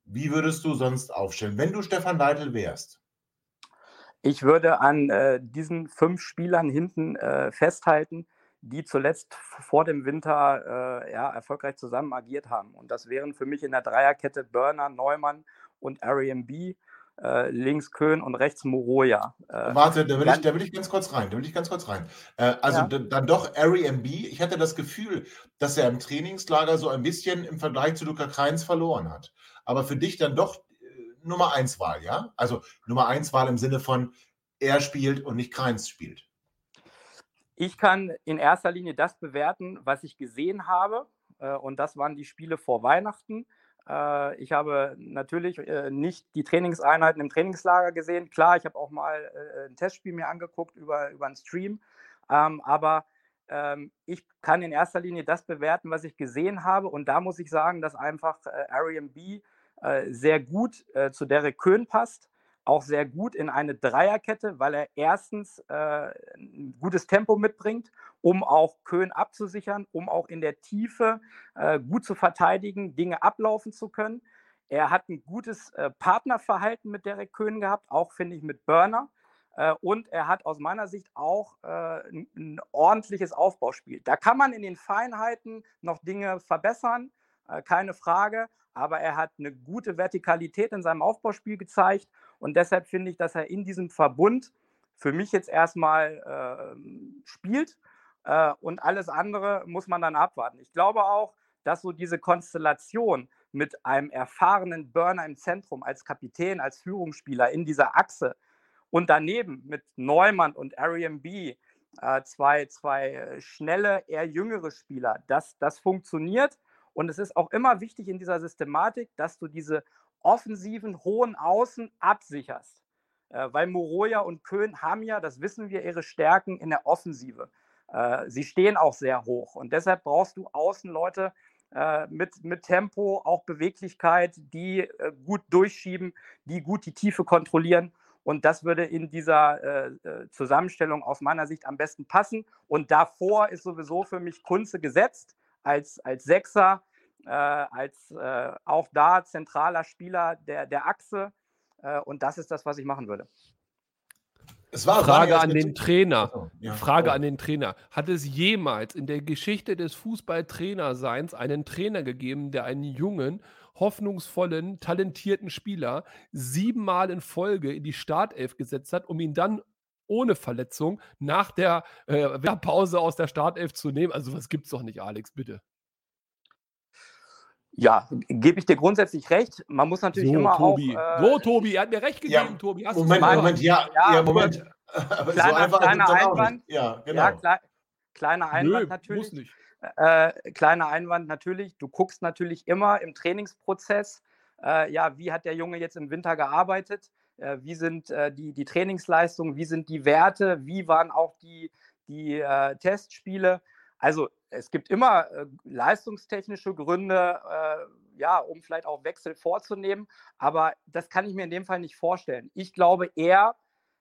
Wie würdest du sonst aufstellen, wenn du Stefan Leitl wärst? Ich würde an äh, diesen fünf Spielern hinten äh, festhalten die zuletzt vor dem Winter äh, ja, erfolgreich zusammen agiert haben. Und das wären für mich in der Dreierkette Burner, Neumann und Airbnb. Äh, links Köhn und rechts Moroja. Äh, Warte, da will, ich, da will ich ganz kurz rein. Da will ich ganz kurz rein. Äh, also ja. dann doch Airbnb. Ich hatte das Gefühl, dass er im Trainingslager so ein bisschen im Vergleich zu Luca Kreins verloren hat. Aber für dich dann doch äh, Nummer 1 Wahl, ja? Also Nummer 1 Wahl im Sinne von er spielt und nicht Kreins spielt. Ich kann in erster Linie das bewerten, was ich gesehen habe. Äh, und das waren die Spiele vor Weihnachten. Äh, ich habe natürlich äh, nicht die Trainingseinheiten im Trainingslager gesehen. Klar, ich habe auch mal ein Testspiel mir angeguckt über, über einen Stream. Ähm, aber ähm, ich kann in erster Linie das bewerten, was ich gesehen habe. Und da muss ich sagen, dass einfach Airbnb sehr gut zu Derek Köhn passt auch sehr gut in eine Dreierkette, weil er erstens äh, ein gutes Tempo mitbringt, um auch Köhn abzusichern, um auch in der Tiefe äh, gut zu verteidigen, Dinge ablaufen zu können. Er hat ein gutes äh, Partnerverhalten mit Derek Köhn gehabt, auch finde ich mit Burner. Äh, und er hat aus meiner Sicht auch äh, ein, ein ordentliches Aufbauspiel. Da kann man in den Feinheiten noch Dinge verbessern, äh, keine Frage aber er hat eine gute Vertikalität in seinem Aufbauspiel gezeigt und deshalb finde ich, dass er in diesem Verbund für mich jetzt erstmal äh, spielt äh, und alles andere muss man dann abwarten. Ich glaube auch, dass so diese Konstellation mit einem erfahrenen Burner im Zentrum als Kapitän, als Führungsspieler in dieser Achse und daneben mit Neumann und Ariam B, äh, zwei, zwei schnelle, eher jüngere Spieler, das, das funktioniert. Und es ist auch immer wichtig in dieser Systematik, dass du diese offensiven, hohen Außen absicherst. Äh, weil Moroja und Köhn haben ja, das wissen wir, ihre Stärken in der Offensive. Äh, sie stehen auch sehr hoch und deshalb brauchst du Außenleute äh, mit, mit Tempo, auch Beweglichkeit, die äh, gut durchschieben, die gut die Tiefe kontrollieren. Und das würde in dieser äh, äh, Zusammenstellung aus meiner Sicht am besten passen. Und davor ist sowieso für mich Kunze gesetzt als, als Sechser, äh, als äh, auch da zentraler Spieler der, der Achse. Äh, und das ist das, was ich machen würde. Es war Frage an den Trainer. Ja. Frage oh. an den Trainer. Hat es jemals in der Geschichte des Fußballtrainerseins einen Trainer gegeben, der einen jungen, hoffnungsvollen, talentierten Spieler siebenmal in Folge in die Startelf gesetzt hat, um ihn dann ohne Verletzung nach der äh, Pause aus der Startelf zu nehmen? Also, was gibt's doch nicht, Alex, bitte. Ja, gebe ich dir grundsätzlich recht. Man muss natürlich so, immer Tobi. auch. Äh, so, Tobi, er hat mir recht gegeben, ja, Tobi. Hast Moment, Moment, ja, ja, ja Moment. Kleiner, so kleiner Einwand. Ja, genau. Ja, kle kleiner Einwand Nö, natürlich. Muss nicht. Äh, kleiner Einwand natürlich. Du guckst natürlich immer im Trainingsprozess, äh, ja, wie hat der Junge jetzt im Winter gearbeitet? Äh, wie sind äh, die, die Trainingsleistungen? Wie sind die Werte? Wie waren auch die, die äh, Testspiele? Also es gibt immer äh, leistungstechnische Gründe, äh, ja, um vielleicht auch Wechsel vorzunehmen, aber das kann ich mir in dem Fall nicht vorstellen. Ich glaube eher,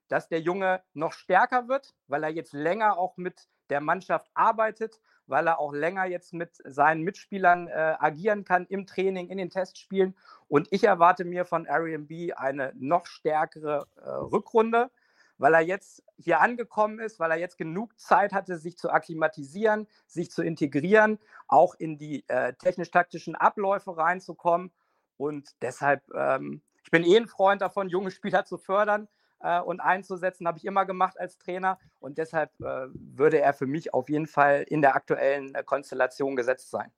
dass der Junge noch stärker wird, weil er jetzt länger auch mit der Mannschaft arbeitet, weil er auch länger jetzt mit seinen Mitspielern äh, agieren kann im Training, in den Testspielen. Und ich erwarte mir von Airbnb eine noch stärkere äh, Rückrunde weil er jetzt hier angekommen ist, weil er jetzt genug Zeit hatte, sich zu akklimatisieren, sich zu integrieren, auch in die äh, technisch-taktischen Abläufe reinzukommen. Und deshalb, ähm, ich bin eh ein Freund davon, junge Spieler zu fördern äh, und einzusetzen, habe ich immer gemacht als Trainer. Und deshalb äh, würde er für mich auf jeden Fall in der aktuellen äh, Konstellation gesetzt sein.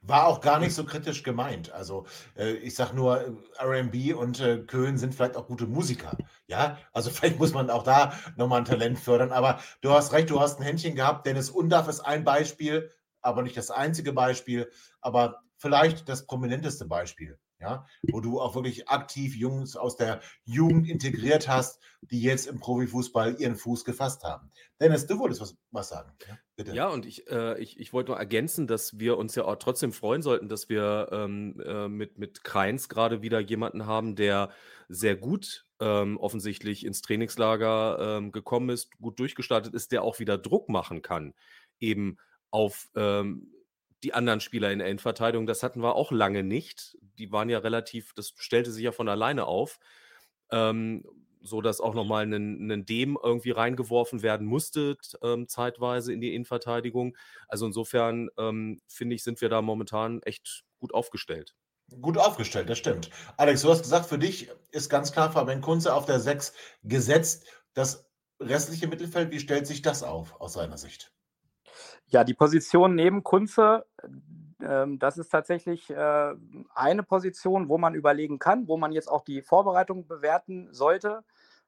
War auch gar nicht so kritisch gemeint. Also äh, ich sage nur, äh, RB und äh, Köln sind vielleicht auch gute Musiker. Ja, also vielleicht muss man auch da nochmal ein Talent fördern. Aber du hast recht, du hast ein Händchen gehabt. Dennis Undaff ist ein Beispiel, aber nicht das einzige Beispiel, aber vielleicht das prominenteste Beispiel ja, wo du auch wirklich aktiv Jungs aus der Jugend integriert hast, die jetzt im Profifußball ihren Fuß gefasst haben. Dennis, du wolltest was, was sagen. Ja, bitte. Ja, und ich, äh, ich, ich wollte nur ergänzen, dass wir uns ja auch trotzdem freuen sollten, dass wir ähm, äh, mit, mit Kreins gerade wieder jemanden haben, der sehr gut ähm, offensichtlich ins Trainingslager ähm, gekommen ist, gut durchgestartet ist, der auch wieder Druck machen kann, eben auf ähm, die anderen Spieler in der Endverteidigung, das hatten wir auch lange nicht. Die waren ja relativ, das stellte sich ja von alleine auf. Ähm, so dass auch nochmal ein, ein Dem irgendwie reingeworfen werden musste, ähm, zeitweise in die Innenverteidigung. Also insofern ähm, finde ich, sind wir da momentan echt gut aufgestellt. Gut aufgestellt, das stimmt. Alex, du hast gesagt, für dich ist ganz klar Fabian Kunze auf der 6 gesetzt. Das restliche Mittelfeld, wie stellt sich das auf aus seiner Sicht? Ja, die Position neben Kunze, ähm, das ist tatsächlich äh, eine Position, wo man überlegen kann, wo man jetzt auch die Vorbereitung bewerten sollte.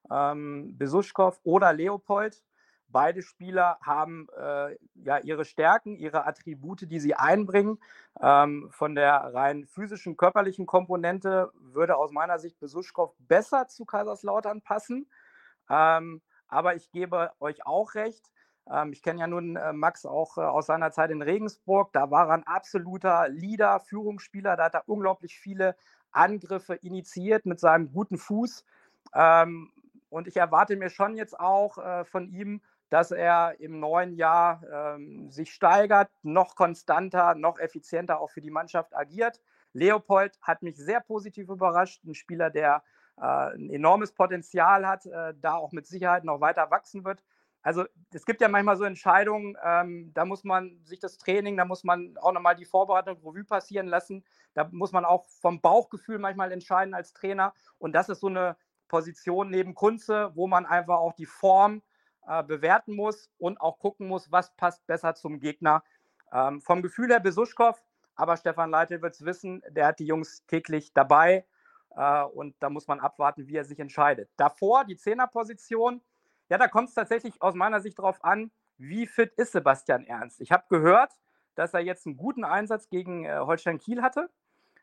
Ähm, Besuschkow oder Leopold. Beide Spieler haben äh, ja ihre Stärken, ihre Attribute, die sie einbringen. Ähm, von der rein physischen, körperlichen Komponente würde aus meiner Sicht Besuschkow besser zu Kaiserslautern passen. Ähm, aber ich gebe euch auch recht, ich kenne ja nun äh, Max auch äh, aus seiner Zeit in Regensburg. Da war er ein absoluter Leader, Führungsspieler. Da hat er unglaublich viele Angriffe initiiert mit seinem guten Fuß. Ähm, und ich erwarte mir schon jetzt auch äh, von ihm, dass er im neuen Jahr ähm, sich steigert, noch konstanter, noch effizienter auch für die Mannschaft agiert. Leopold hat mich sehr positiv überrascht. Ein Spieler, der ein enormes Potenzial hat, da auch mit Sicherheit noch weiter wachsen wird also es gibt ja manchmal so Entscheidungen, ähm, da muss man sich das Training, da muss man auch nochmal die Vorbereitung Revue passieren lassen. Da muss man auch vom Bauchgefühl manchmal entscheiden als Trainer. Und das ist so eine Position neben Kunze, wo man einfach auch die Form äh, bewerten muss und auch gucken muss, was passt besser zum Gegner. Ähm, vom Gefühl her Besuschkow, aber Stefan Leitl wird es wissen, der hat die Jungs täglich dabei. Äh, und da muss man abwarten, wie er sich entscheidet. Davor die Zehnerposition ja, da kommt es tatsächlich aus meiner Sicht darauf an, wie fit ist Sebastian Ernst. Ich habe gehört, dass er jetzt einen guten Einsatz gegen äh, Holstein Kiel hatte.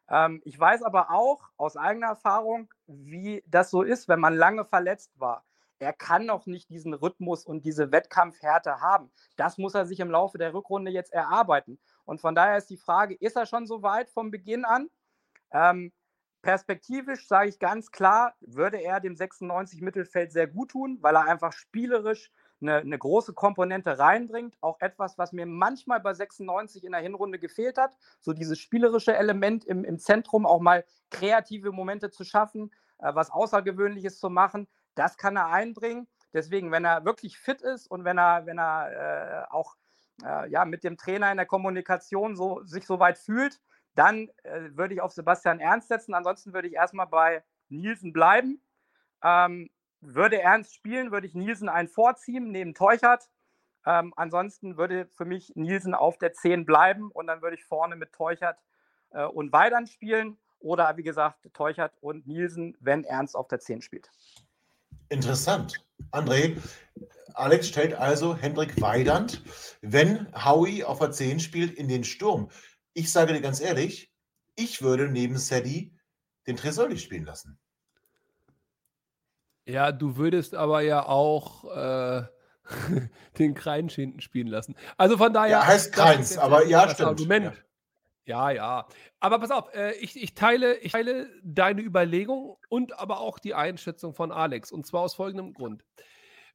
Ähm, ich weiß aber auch aus eigener Erfahrung, wie das so ist, wenn man lange verletzt war. Er kann noch nicht diesen Rhythmus und diese Wettkampfhärte haben. Das muss er sich im Laufe der Rückrunde jetzt erarbeiten. Und von daher ist die Frage, ist er schon so weit vom Beginn an? Ähm, perspektivisch sage ich ganz klar, würde er dem 96 Mittelfeld sehr gut tun, weil er einfach spielerisch eine, eine, große Komponente reinbringt. Auch etwas, was mir manchmal bei 96 in der Hinrunde gefehlt hat. So dieses spielerische Element im, im Zentrum, auch mal kreative Momente zu schaffen, äh, was Außergewöhnliches zu machen. Das kann er einbringen. Deswegen, wenn er wirklich fit ist und wenn er, wenn er äh, auch äh, ja, mit dem Trainer in der Kommunikation so, sich so weit fühlt, dann äh, würde ich auf Sebastian Ernst setzen. Ansonsten würde ich erstmal bei Nielsen bleiben. Ähm, würde Ernst spielen, würde ich Nielsen einen vorziehen neben Teuchert. Ähm, ansonsten würde für mich Nielsen auf der 10 bleiben und dann würde ich vorne mit Teuchert äh, und Weidand spielen. Oder wie gesagt, Teuchert und Nielsen, wenn Ernst auf der 10 spielt. Interessant. André, Alex stellt also Hendrik Weidand, wenn Howie auf der 10 spielt, in den Sturm. Ich sage dir ganz ehrlich, ich würde neben Sadie den Tresoldi spielen lassen. Ja, du würdest aber ja auch äh, den Kreinsch hinten spielen lassen. Also von daher. Ja, heißt Kreins, aber ja, stimmt. Argument. Ja. ja, ja. Aber pass auf, äh, ich, ich, teile, ich teile deine Überlegung und aber auch die Einschätzung von Alex. Und zwar aus folgendem Grund.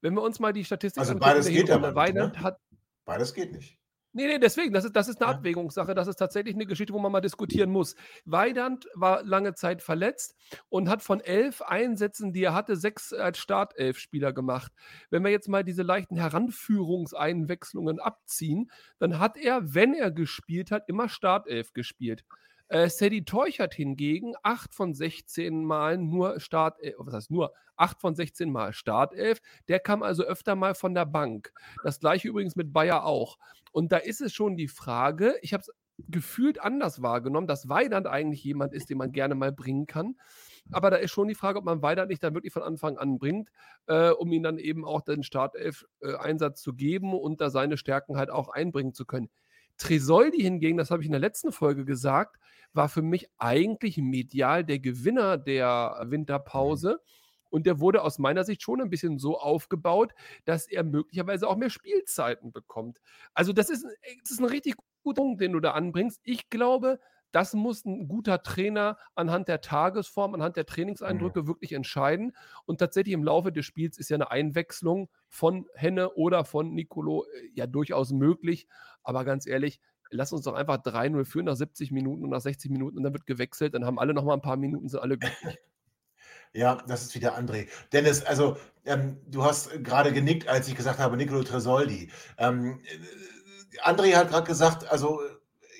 Wenn wir uns mal die Statistik also beides geht ja nicht, ne? hat. Beides geht nicht. Nee, nee, deswegen, das ist, das ist eine Abwägungssache. Das ist tatsächlich eine Geschichte, wo man mal diskutieren muss. Weidand war lange Zeit verletzt und hat von elf Einsätzen, die er hatte, sechs als Startelf-Spieler gemacht. Wenn wir jetzt mal diese leichten Heranführungseinwechslungen abziehen, dann hat er, wenn er gespielt hat, immer Startelf gespielt. Äh, Sadie Teuchert hingegen 8 von 16 Mal nur Startelf, was heißt nur 8 von 16 Mal Startelf. Der kam also öfter mal von der Bank. Das gleiche übrigens mit Bayer auch. Und da ist es schon die Frage, ich habe es gefühlt anders wahrgenommen, dass Weidand eigentlich jemand ist, den man gerne mal bringen kann. Aber da ist schon die Frage, ob man Weidand nicht dann wirklich von Anfang an bringt, äh, um ihm dann eben auch den Startelf-Einsatz äh, zu geben und da seine Stärken halt auch einbringen zu können. Tresoldi hingegen, das habe ich in der letzten Folge gesagt, war für mich eigentlich medial der Gewinner der Winterpause. Mhm. Und der wurde aus meiner Sicht schon ein bisschen so aufgebaut, dass er möglicherweise auch mehr Spielzeiten bekommt. Also, das ist, das ist ein richtig guter Punkt, den du da anbringst. Ich glaube, das muss ein guter Trainer anhand der Tagesform, anhand der Trainingseindrücke mhm. wirklich entscheiden. Und tatsächlich im Laufe des Spiels ist ja eine Einwechslung von Henne oder von Nicolo äh, ja durchaus möglich. Aber ganz ehrlich, lass uns doch einfach 3-0 führen nach 70 Minuten und nach 60 Minuten und dann wird gewechselt. Dann haben alle noch mal ein paar Minuten, sind alle glücklich. Ja, das ist wieder André. Dennis, also ähm, du hast gerade genickt, als ich gesagt habe, Nicolo Tresoldi. Ähm, äh, André hat gerade gesagt, also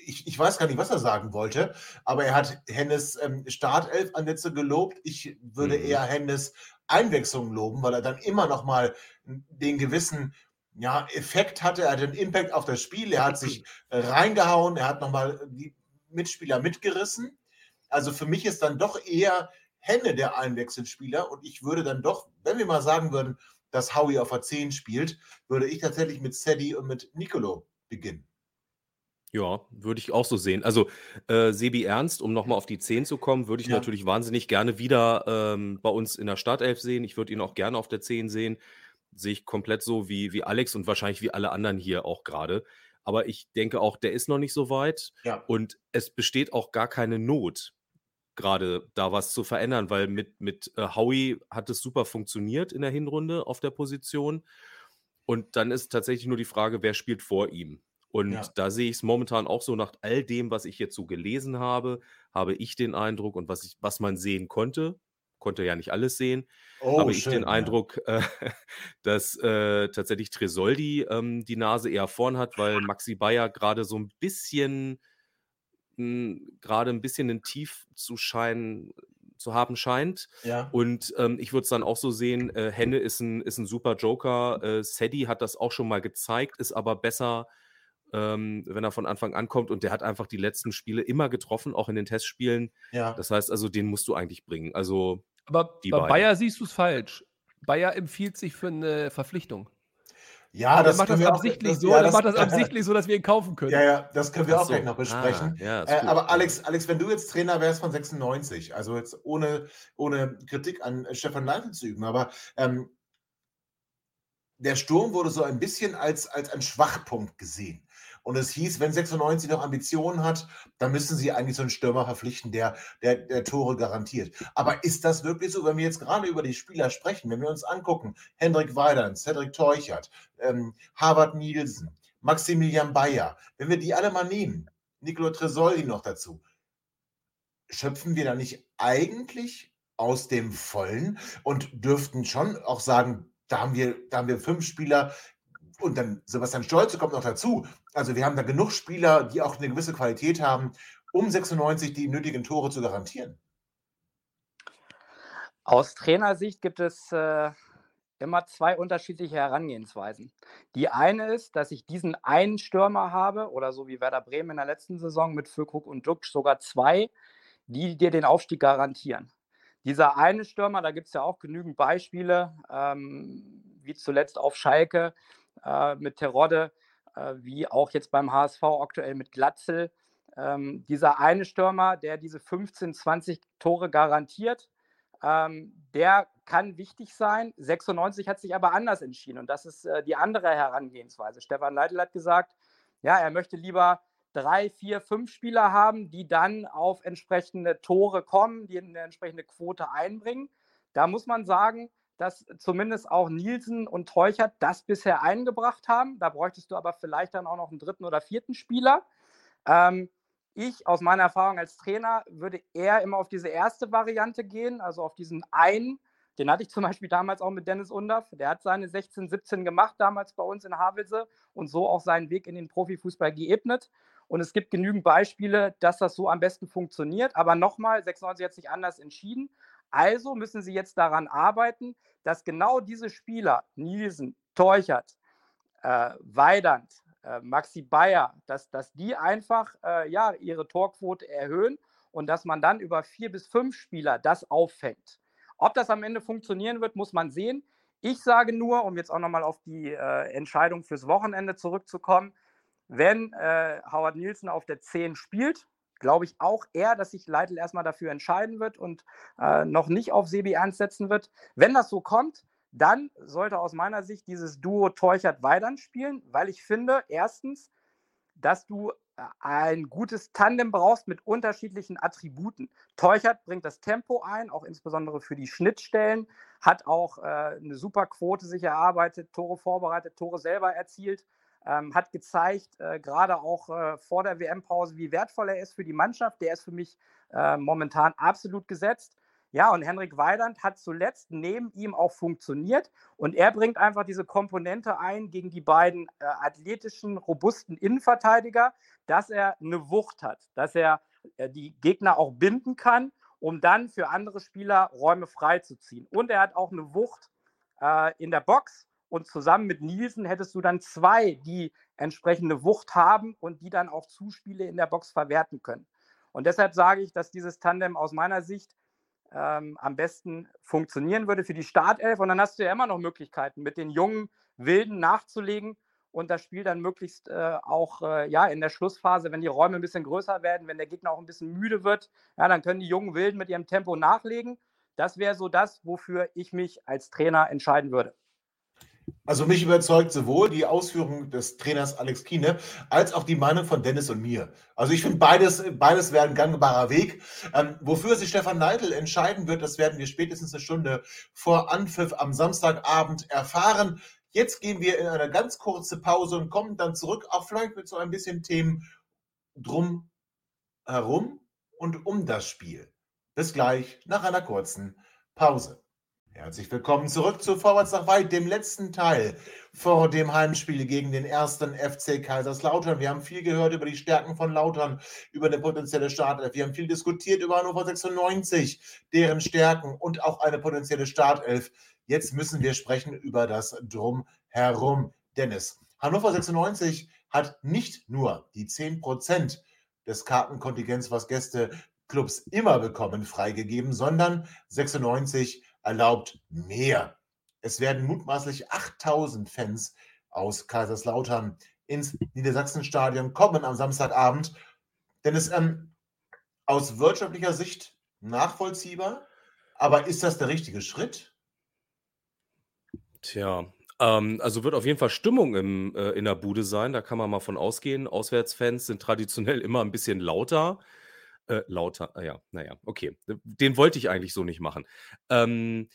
ich, ich, weiß gar nicht, was er sagen wollte, aber er hat Hennes ähm, Startelf-Ansätze gelobt. Ich würde mhm. eher Hennes Einwechslung loben, weil er dann immer noch mal den gewissen ja, Effekt hatte. Er hatte einen Impact auf das Spiel. Er hat sich reingehauen. Er hat noch mal die Mitspieler mitgerissen. Also für mich ist dann doch eher Henne der Einwechselspieler und ich würde dann doch, wenn wir mal sagen würden, dass Howie auf der 10 spielt, würde ich tatsächlich mit Sadie und mit Nicolo beginnen. Ja, würde ich auch so sehen. Also, äh, Sebi Ernst, um nochmal auf die 10 zu kommen, würde ich Ja. natürlich wahnsinnig gerne wieder ähm, bei uns in der Startelf sehen. Ich würde ihn auch gerne auf der 10 sehen. Sehe ich komplett so wie, wie Alex und wahrscheinlich wie alle anderen hier auch gerade. Aber ich denke auch, der ist noch nicht so weit Ja. und es besteht auch gar keine Not gerade da was zu verändern, weil mit, mit äh, Howie hat es super funktioniert in der Hinrunde auf der Position. Und dann ist tatsächlich nur die Frage, wer spielt vor ihm. Und ja. da sehe ich es momentan auch so nach all dem, was ich jetzt so gelesen habe, habe ich den Eindruck und was, ich, was man sehen konnte, konnte ja nicht alles sehen, oh, habe ich den ja. Eindruck, äh, dass äh, tatsächlich Tresoldi ähm, die Nase eher vorn hat, weil Maxi Bayer gerade so ein bisschen gerade ein bisschen ein Tief zu scheinen zu haben scheint. Ja. Und ähm, ich würde es dann auch so sehen, äh, Henne ist ein, ist ein super Joker. Äh, Sadie hat das auch schon mal gezeigt, ist aber besser, ähm, wenn er von Anfang an kommt. Und der hat einfach die letzten Spiele immer getroffen, auch in den Testspielen. Ja. Das heißt also, den musst du eigentlich bringen. Also, aber bei beiden. Bayer siehst du es falsch. Bayer empfiehlt sich für eine Verpflichtung. Ja, Der das macht das wir auch. absichtlich Das, so, ja, das, macht das absichtlich so, dass wir ihn kaufen können. ja, ja, das können wir Ach auch so. gleich noch Ah, besprechen. ja, ist Äh, aber Alex, Alex, wenn du jetzt Trainer wärst von 96, also jetzt ohne, ohne Kritik an Stefan Leitl zu üben, aber ähm, der Sturm wurde so ein bisschen als, als ein Schwachpunkt gesehen. Und es hieß, wenn 96 noch Ambitionen hat, dann müssen sie eigentlich so einen Stürmer verpflichten, der, der, der Tore garantiert. Aber ist das wirklich so, wenn wir jetzt gerade über die Spieler sprechen, wenn wir uns angucken, Hendrik Weidern, Cedric Teuchert, ähm, Harvard Nielsen, Maximilian Bayer, wenn wir die alle mal nehmen, Nicolo Tresoldi noch dazu, schöpfen wir da nicht eigentlich aus dem Vollen und dürften schon auch sagen, da haben wir, da haben wir fünf Spieler und dann Sebastian Stolze kommt noch dazu. Also wir haben da genug Spieler, die auch eine gewisse Qualität haben, um 96 die nötigen Tore zu garantieren. Aus Trainersicht gibt es äh, immer zwei unterschiedliche Herangehensweisen. Die eine ist, dass ich diesen einen Stürmer habe, oder so wie Werder Bremen in der letzten Saison mit Füllkrug und Duxch sogar zwei, die dir den Aufstieg garantieren. Dieser eine Stürmer, da gibt es ja auch genügend Beispiele, ähm, wie zuletzt auf Schalke äh, mit Terodde, äh, wie auch jetzt beim HSV aktuell mit Glatzel. Ähm, dieser eine Stürmer, der diese 15, 20 Tore garantiert, ähm, der kann wichtig sein. 96 hat sich aber anders entschieden und das ist äh, die andere Herangehensweise. Stefan Leitl hat gesagt, ja, er möchte lieber drei, vier, fünf Spieler haben, die dann auf entsprechende Tore kommen, die eine entsprechende Quote einbringen. Da muss man sagen, dass zumindest auch Nielsen und Teuchert das bisher eingebracht haben. Da bräuchtest du aber vielleicht dann auch noch einen dritten oder vierten Spieler. Ähm, ich aus meiner Erfahrung als Trainer würde eher immer auf diese erste Variante gehen, also auf diesen einen. Den hatte ich zum Beispiel damals auch mit Dennis Undaff. Der hat seine 16, 17 gemacht, damals bei uns in Havelse und so auch seinen Weg in den Profifußball geebnet. Und es gibt genügend Beispiele, dass das so am besten funktioniert. Aber nochmal, 96 hat sich anders entschieden. Also müssen sie jetzt daran arbeiten, dass genau diese Spieler, Nielsen, Teuchert, äh, Weidand, äh, Maxi Bayer, dass, dass die einfach äh, ja, ihre Torquote erhöhen und dass man dann über vier bis fünf Spieler das auffängt. Ob das am Ende funktionieren wird, muss man sehen. Ich sage nur, um jetzt auch nochmal auf die äh, Entscheidung fürs Wochenende zurückzukommen, wenn äh, Howard Nielsen auf der 10 spielt, glaube ich auch eher, dass sich Leitl erstmal dafür entscheiden wird und äh, noch nicht auf Sebi Ernst setzen wird. Wenn das so kommt, dann sollte aus meiner Sicht dieses Duo Teuchert-Weidern spielen, weil ich finde, erstens, dass du äh, ein gutes Tandem brauchst mit unterschiedlichen Attributen. Teuchert bringt das Tempo ein, auch insbesondere für die Schnittstellen, hat auch äh, eine super Quote sich erarbeitet, Tore vorbereitet, Tore selber erzielt, ähm, hat gezeigt, äh, gerade auch äh, vor der WM-Pause, wie wertvoll er ist für die Mannschaft. Der ist für mich äh, momentan absolut gesetzt. Ja, und Henrik Weidand hat zuletzt neben ihm auch funktioniert und er bringt einfach diese Komponente ein gegen die beiden äh, athletischen, robusten Innenverteidiger, dass er eine Wucht hat, dass er äh, die Gegner auch binden kann, um dann für andere Spieler Räume freizuziehen. Und er hat auch eine Wucht äh, in der Box und zusammen mit Nielsen hättest du dann zwei, die entsprechende Wucht haben und die dann auch Zuspiele in der Box verwerten können. Und deshalb sage ich, dass dieses Tandem aus meiner Sicht ähm, am besten funktionieren würde für die Startelf. Und dann hast du ja immer noch Möglichkeiten, mit den jungen Wilden nachzulegen und das Spiel dann möglichst äh, auch äh, ja, in der Schlussphase, wenn die Räume ein bisschen größer werden, wenn der Gegner auch ein bisschen müde wird, ja, dann können die jungen Wilden mit ihrem Tempo nachlegen. Das wäre so das, wofür ich mich als Trainer entscheiden würde. Also mich überzeugt sowohl die Ausführung des Trainers Alex Kiene als auch die Meinung von Dennis und mir. Also ich finde beides, beides wäre ein gangbarer Weg. Ähm, wofür sich Stefan Neidl entscheiden wird, das werden wir spätestens eine Stunde vor Anpfiff am Samstagabend erfahren. Jetzt gehen wir in eine ganz kurze Pause und kommen dann zurück, auch vielleicht mit so ein bisschen Themen drum herum und um das Spiel. Bis gleich nach einer kurzen Pause. Herzlich willkommen zurück zu Vorwärts nach Weit, dem letzten Teil vor dem Heimspiel gegen den ersten FC Kaiserslautern. Wir haben viel gehört über die Stärken von Lautern, über eine potenzielle Startelf. Wir haben viel diskutiert über Hannover 96, deren Stärken und auch eine potenzielle Startelf. Jetzt müssen wir sprechen über das Drumherum. Dennis, Hannover 96 hat nicht nur die 10% des Kartenkontingents, was Gästeclubs immer bekommen, freigegeben, sondern 96 erlaubt mehr. Es werden mutmaßlich 8000 Fans aus Kaiserslautern ins Niedersachsenstadion kommen am Samstagabend. Denn es ähm, aus wirtschaftlicher Sicht nachvollziehbar, aber ist das der richtige Schritt? Tja, ähm, also wird auf jeden Fall Stimmung im, äh, in der Bude sein, da kann man mal von ausgehen. Auswärtsfans sind traditionell immer ein bisschen lauter. Äh, lauter, ah ja, naja, okay. Den wollte ich eigentlich so nicht machen. Ähm,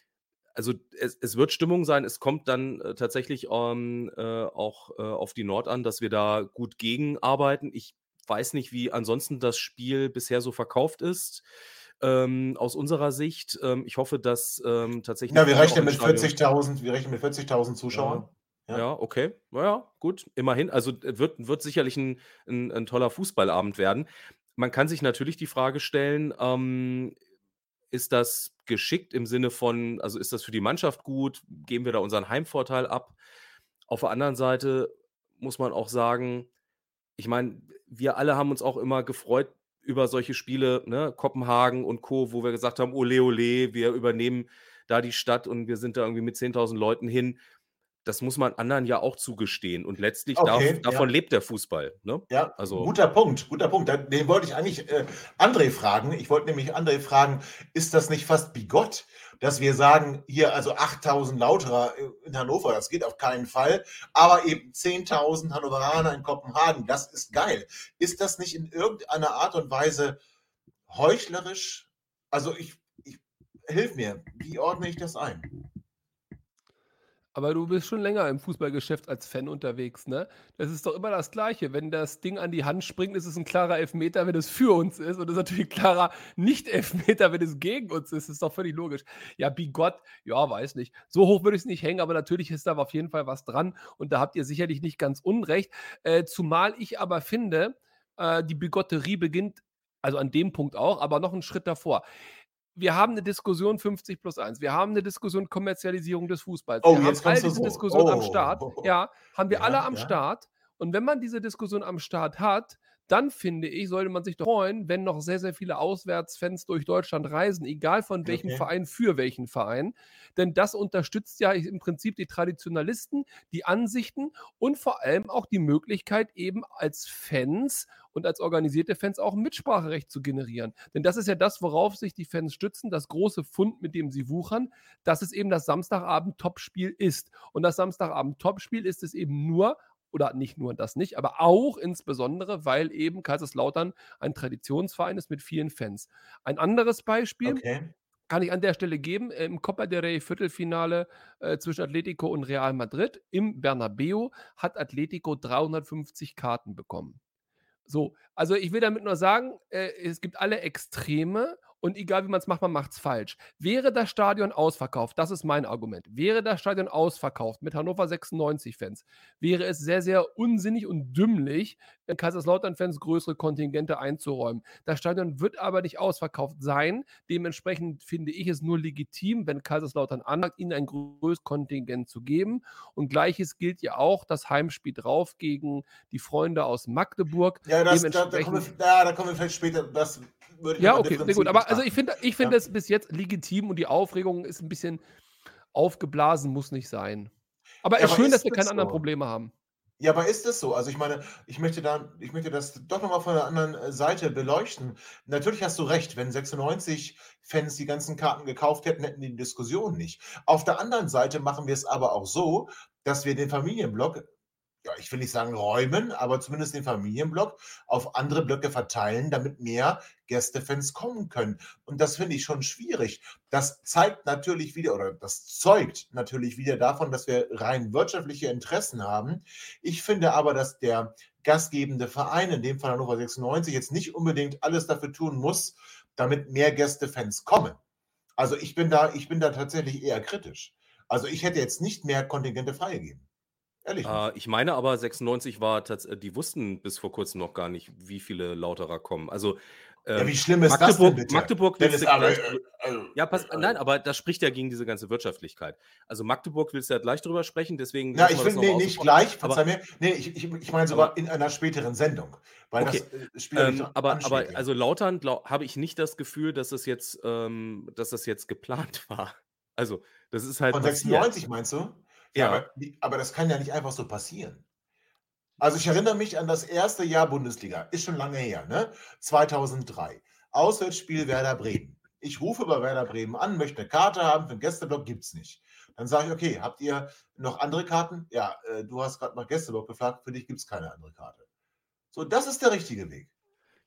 also es, es wird Stimmung sein, es kommt dann äh, tatsächlich ähm, äh, auch äh, auf die Nord an, dass wir da gut gegenarbeiten. Ich weiß nicht, wie ansonsten das Spiel bisher so verkauft ist. Ähm, aus unserer Sicht. Ähm, ich hoffe, dass ähm, tatsächlich. Ja, wir rechnen mit 40.000, wir rechnen mit 40.000 Zuschauern. Ja. ja. okay. Naja, gut, immerhin. Also wird, wird sicherlich ein, ein, ein, toller Fußballabend werden. Man kann sich natürlich die Frage stellen, ähm, ist das geschickt im Sinne von, also ist das für die Mannschaft gut? Geben wir da unseren Heimvorteil ab? Auf der anderen Seite muss man auch sagen, ich meine, wir alle haben uns auch immer gefreut über solche Spiele, ne? Kopenhagen und Co., wo wir gesagt haben, ole ole, wir übernehmen da die Stadt und wir sind da irgendwie mit 10.000 Leuten hin. Das muss man anderen ja auch zugestehen. Und letztlich Okay, darf, davon ja. lebt der Fußball. Ne? Ja, Also, guter Punkt, guter Punkt. Den wollte ich eigentlich äh, André fragen. Ich wollte nämlich André fragen, ist das nicht fast bigott, dass wir sagen, hier also 8000 Lauterer in Hannover, das geht auf keinen Fall, aber eben 10.000 Hannoveraner in Kopenhagen, das ist geil. Ist das nicht in irgendeiner Art und Weise heuchlerisch? Also ich, ich hilf mir, wie ordne ich das ein? Aber du bist schon länger im Fußballgeschäft als Fan unterwegs, ne? Das ist doch immer das Gleiche. Wenn das Ding an die Hand springt, ist es ein klarer Elfmeter, wenn es für uns ist. Und es ist natürlich ein klarer Nicht-Elfmeter, wenn es gegen uns ist. Das ist doch völlig logisch. Ja, bigott, ja, weiß nicht. So hoch würde ich es nicht hängen, aber natürlich ist da auf jeden Fall was dran. Und da habt ihr sicherlich nicht ganz unrecht. Äh, zumal ich aber finde, äh, die Bigotterie beginnt, also an dem Punkt auch, aber noch einen Schritt davor wir haben eine Diskussion 50 plus 1. Wir haben eine Diskussion Kommerzialisierung des Fußballs. Oh, wir jetzt haben all diese so. Diskussionen am Oh. Start. Ja, haben wir Ja, alle am ja. Start. Und wenn man diese Diskussion am Start hat, dann finde ich, sollte man sich doch freuen, wenn noch sehr, sehr viele Auswärtsfans durch Deutschland reisen, egal von welchem Okay. Verein für welchen Verein. Denn das unterstützt ja im Prinzip die Traditionalisten, die Ansichten und vor allem auch die Möglichkeit, eben als Fans und als organisierte Fans auch ein Mitspracherecht zu generieren. Denn das ist ja das, worauf sich die Fans stützen, das große Fund, mit dem sie wuchern, dass es eben das Samstagabend-Topspiel ist. Und das Samstagabend-Topspiel ist es eben nur, oder nicht nur das nicht, aber auch insbesondere, weil eben Kaiserslautern ein Traditionsverein ist mit vielen Fans. Ein anderes Beispiel, Okay. kann ich an der Stelle geben. Im Copa del Rey Viertelfinale äh, zwischen Atletico und Real Madrid im Bernabeu hat Atletico 350 Karten bekommen. So, also ich will damit nur sagen, äh, es gibt alle Extreme und egal wie man es macht, man macht es falsch. Wäre das Stadion ausverkauft, das ist mein Argument, wäre das Stadion ausverkauft mit Hannover 96-Fans, wäre es sehr, sehr unsinnig und dümmlich, Kaiserslautern-Fans größere Kontingente einzuräumen. Das Stadion wird aber nicht ausverkauft sein. Dementsprechend finde ich es nur legitim, wenn Kaiserslautern anragt, ihnen ein größeres Kontingent zu geben. Und gleiches gilt ja auch das Heimspiel drauf gegen die Freunde aus Magdeburg. Ja, das, da, da, kommen wir, ja, da kommen wir vielleicht später. Das würde ich Ja, okay, sehr gut. Aber also ich finde ich finde Ja. es bis jetzt legitim und die Aufregung ist ein bisschen aufgeblasen, muss nicht sein. Aber Ja, es ist aber schön, dass ist wir keine das anderen so? Probleme haben. Ja, aber ist das so? Also ich meine, ich möchte da, ich möchte das doch nochmal von der anderen äh, Seite beleuchten. Natürlich hast du recht, wenn 96 Fans die ganzen Karten gekauft hätten, hätten die Diskussion nicht. Auf der anderen Seite machen wir es aber auch so, dass wir den Familienblock, ja, ich will nicht sagen räumen, aber zumindest den Familienblock auf andere Blöcke verteilen, damit mehr Gästefans kommen können. Und das finde ich schon schwierig. Das zeigt natürlich wieder, oder das zeugt natürlich wieder davon, dass wir rein wirtschaftliche Interessen haben. Ich finde aber, dass der gastgebende Verein, in dem Fall Hannover 96, jetzt nicht unbedingt alles dafür tun muss, damit mehr Gästefans kommen. Also ich bin da, ich bin da tatsächlich eher kritisch. Also ich hätte jetzt nicht mehr Kontingente freigegeben. Ehrlich. Äh, ich meine aber, 96 war tatsächlich, die wussten bis vor kurzem noch gar nicht, wie viele Lauterer kommen. Also ja, ähm, wie schlimm ist das Magdeburg, denn bitte? Magdeburg willst du gleich, äh, also, ja, pass, äh, nein, aber das spricht ja gegen diese ganze Wirtschaftlichkeit. Also Magdeburg willst du ja gleich drüber sprechen, deswegen. Ja, ich das finde, nee, nicht gleich, verzeih mir. Nee, ich, ich, ich meine sogar Aber- in einer späteren Sendung. Weil Okay, das äh, Spiel nicht Ähm, aber, aber also Lautern habe ich nicht das Gefühl, dass das jetzt, ähm, dass das jetzt geplant war. Also, das ist halt Von passiert. 96 meinst du? Ja, aber, aber das kann ja nicht einfach so passieren. Also ich erinnere mich an das erste Jahr Bundesliga, ist schon lange her, ne? 2003. Auswärtsspiel Werder Bremen. Ich rufe bei Werder Bremen an, möchte eine Karte haben, für den Gästeblock gibt es nicht. Dann sage ich, okay, habt ihr noch andere Karten? Ja, äh, du hast gerade nach Gästeblock gefragt, für dich gibt es keine andere Karte. So, das ist der richtige Weg.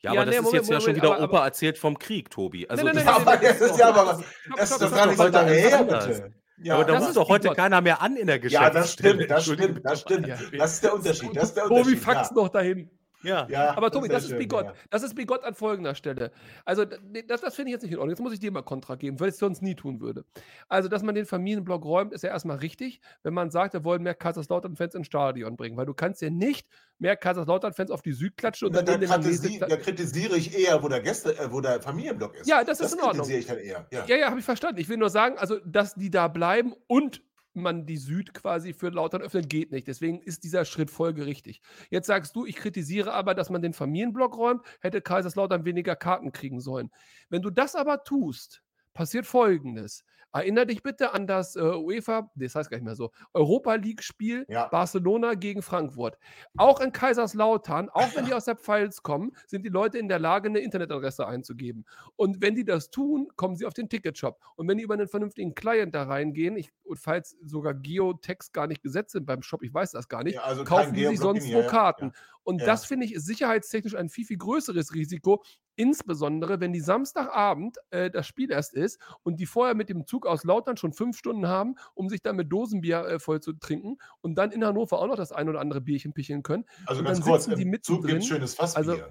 Ja, Ja, aber das nee, ist Moment, jetzt ja schon Moment, wieder aber- Opa aber- erzählt vom Krieg, Tobi. Also Nein, nein, das ist aber das ist ja aber- Das ist doch gar nicht so lange her, bitte. Ja, aber da das muss ist doch heute Bigott. keiner mehr an in der Ja, Geschäftsstelle. das stimmt, das stimmt, das stimmt. Ja. Das ist der Unterschied. Das ist der Tobi Unterschied. faxt ja. noch dahin. Ja. Ja, Aber Tobi, das ist bigott. ja. Das ist bigott an folgender Stelle. Also, das, das finde ich jetzt nicht in Ordnung. Jetzt muss ich dir mal Kontra geben, weil ich es sonst nie tun würde. Also, dass man den Familienblock räumt, ist ja erstmal richtig, wenn man sagt, wir wollen mehr Kaiserslautern-Fans ins Stadion bringen. Weil du kannst ja nicht mehr Kaiserslautern-Fans auf die Süd klatschen und Da, dann da, neben den kritisi da kritisiere ich eher, wo der Gäste, äh, wo der Familienblock ist. Ja, das ist das in Ordnung. kritisiere ich dann eher. Ja. Ja, ja, habe ich verstanden. Ich will nur sagen, also, dass die da bleiben und man die Süd quasi für Lautern öffnet, geht nicht. Deswegen ist dieser Schritt folgerichtig. Jetzt sagst du, ich kritisiere aber, dass man den Familienblock räumt, hätte Kaiserslautern weniger Karten kriegen sollen. Wenn du das aber tust, passiert folgendes. Erinner dich bitte an das äh, UEFA, nee, das heißt gar nicht mehr so, Europa League-Spiel Ja. Barcelona gegen Frankfurt. Auch in Kaiserslautern, auch wenn die aus der Pfalz kommen, sind die Leute in der Lage, eine Internetadresse einzugeben. Und wenn die das tun, kommen sie auf den Ticketshop. Und wenn die über einen vernünftigen Client da reingehen, ich, und falls sogar Geotext gar nicht gesetzt sind beim Shop, ich weiß das gar nicht, Ja, also kaufen die sich sonst ja, Karten. ja. Und das finde ich ist sicherheitstechnisch ein viel, viel größeres Risiko, insbesondere wenn die Samstagabend äh, das Spiel erst ist und die vorher mit dem Zug aus Lautern schon fünf Stunden haben, um sich dann mit Dosenbier äh, voll zu trinken und dann in Hannover auch noch das ein oder andere Bierchen picheln können. Also Und ganz dann kurz, im. Zug gibt es schönes Fassbier. Also-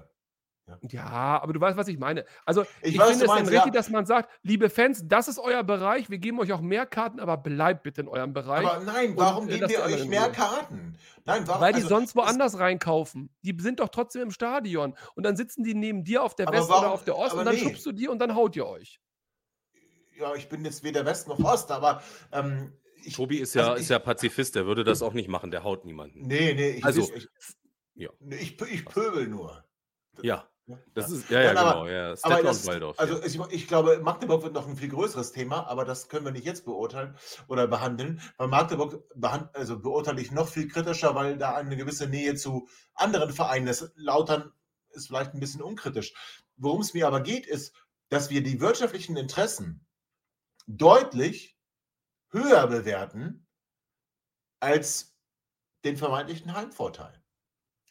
Ja, aber du weißt, was ich meine. Also, Ich ich, weiß, finde es dann meinst, richtig, ja. dass man sagt, liebe Fans, das ist euer Bereich, wir geben euch auch mehr Karten, aber bleibt bitte in eurem Bereich. Aber nein, warum und, äh, geben wir euch mehr Ruhe. Karten? Nein, warum? Weil die also, sonst woanders reinkaufen. Die sind doch trotzdem im Stadion. Und dann sitzen die neben dir auf der West warum- oder auf der Ost aber und dann nee. schubst du die und dann haut ihr euch. Ja, ich bin jetzt weder West noch Ost, aber ähm, ich, Tobi ist also ja, ich, ist ja Pazifist, der würde das auch nicht machen, der haut niemanden. Nee, nee, ich, Also, ich, ich, ja. ich, ich pöbel nur. Ja, das ja. ist, ja, ja, Nein, aber- genau, ja. Aber das, Waldorf. also ja. ich, ich glaube, Magdeburg wird noch ein viel größeres Thema, aber das können wir nicht jetzt beurteilen oder behandeln. Bei Magdeburg behand, also beurteile ich noch viel kritischer, weil da eine gewisse Nähe zu anderen Vereinen ist. Lautern ist vielleicht ein bisschen unkritisch. Worum es mir aber geht, ist, dass wir die wirtschaftlichen Interessen deutlich höher bewerten als den vermeintlichen Heimvorteil.